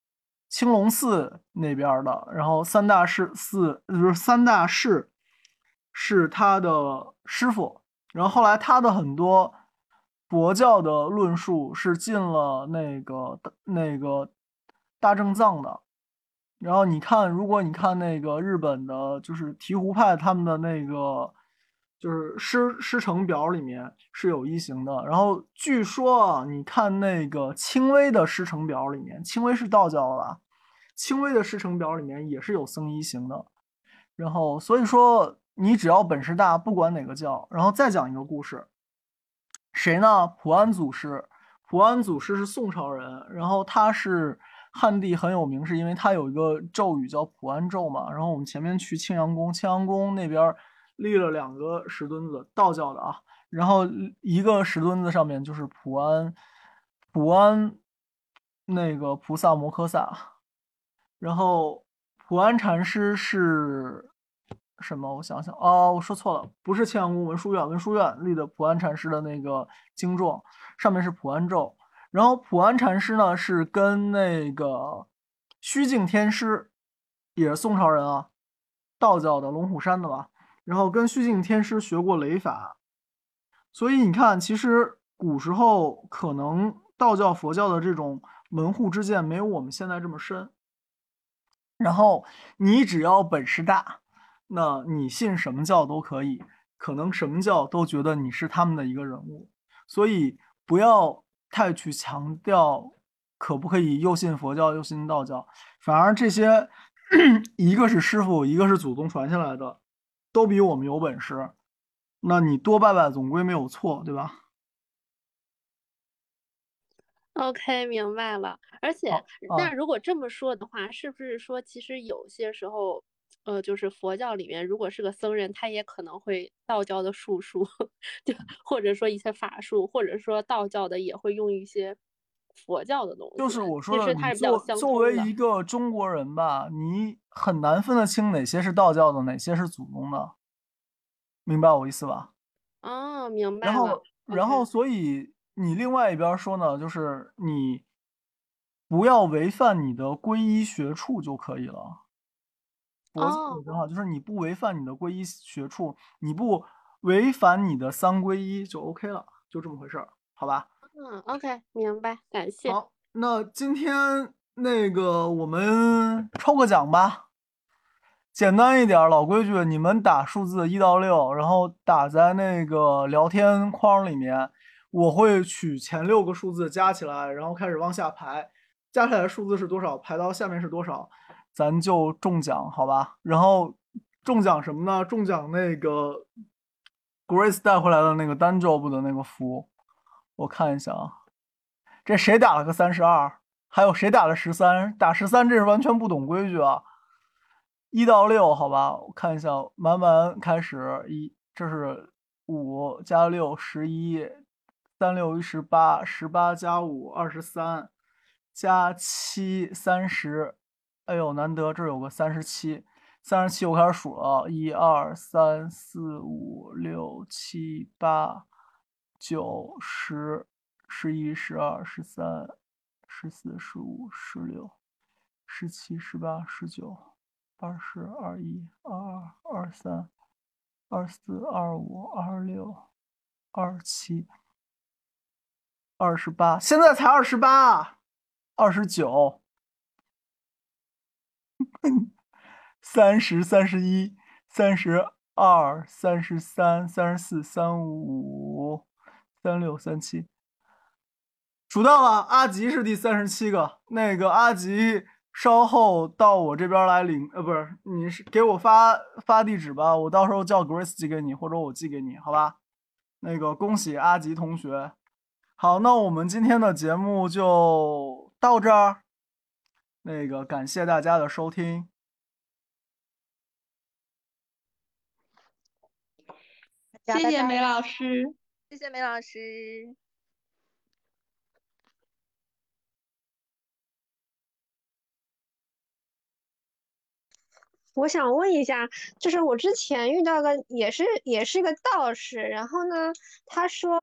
青龙寺那边的，然后三大寺寺就是三大寺。是他的师傅，然后后来他的很多佛教的论述是进了那个那个大正藏的。然后你看，如果你看那个日本的，就是醍醐派他们的那个，就是师师承表里面是有一行的。然后据说啊，你看那个轻微的师承表里面，轻微是道教的吧？轻微的师承表里面也是有僧一行的。然后所以说，你只要本事大，不管哪个教。然后再讲一个故事，谁呢？普安祖师。普安祖师是宋朝人，然后他是。汉地很有名，是因为他有一个咒语叫普安咒嘛。然后我们前面去庆阳宫，庆阳宫那边立了两个石墩子，道教的啊。然后一个石墩子上面就是普安，普安那个菩萨摩诃萨。然后普安禅师是什么？我想想，哦，我说错了，不是庆阳宫文殊院，文殊院立的普安禅师的那个经幢上面是普安咒。然后普安禅师呢，是跟那个虚静天师，也是宋朝人啊，道教的龙虎山的吧。然后跟虚静天师学过雷法，所以你看，其实古时候可能道教、佛教的这种门户之见没有我们现在这么深。然后你只要本事大，那你信什么教都可以，可能什么教都觉得你是他们的一个人物，所以不要。太去强调可不可以又信佛教又信道教，反而这些 一个是师傅，一个是祖宗传下来的，都比我们有本事，那你多拜拜总归没有错，对吧？OK，明白了。而且，那如果这么说的话，是不是说其实有些时候？呃，就是佛教里面，如果是个僧人，他也可能会道教的术数，就或者说一些法术，或者说道教的也会用一些佛教的东西。就是我说的，你作作为一个中国人吧，你很难分得清哪些是道教的，哪些是祖宗的，明白我意思吧？哦，明白。然后，然后，所以你另外一边说呢，就是你不要违反你的皈依学处就可以了。佛教的就是你不违反你的皈依学处，你不违反你的三皈依就 OK 了，就这么回事儿，好吧？嗯，OK，明白，感谢。好，那今天那个我们抽个奖吧，简单一点，老规矩，你们打数字一到六，然后打在那个聊天框里面，我会取前六个数字加起来，然后开始往下排，加起来数字是多少，排到下面是多少。咱就中奖好吧，然后中奖什么呢？中奖那个 Grace 带回来的那个单 job 的那个符，我看一下啊，这谁打了个三十二？还有谁打了十三？打十三这是完全不懂规矩啊！一到六好吧，我看一下，满满开始一，这是五加六十一，三六一十八，十八加五二十三，加七三十。哎呦，难得这有个三十七，三十七我开始数了，一二三四五六七八九十十一十二十三十四十五十六十七十八十九二十二一二二二三二四二五二六二七二十八，现在才二十八，二十九。三十三十一，三十二，三十三，三十四，三五，三六，三七，数到了。阿吉是第三十七个。那个阿吉，稍后到我这边来领，呃，不是，你是给我发发地址吧，我到时候叫 Grace 寄给你，或者我寄给你，好吧？那个恭喜阿吉同学。好，那我们今天的节目就到这儿。那个，感谢大家的收听，谢谢梅老师，谢谢梅老师。我想问一下，就是我之前遇到个也是也是个道士，然后呢，他说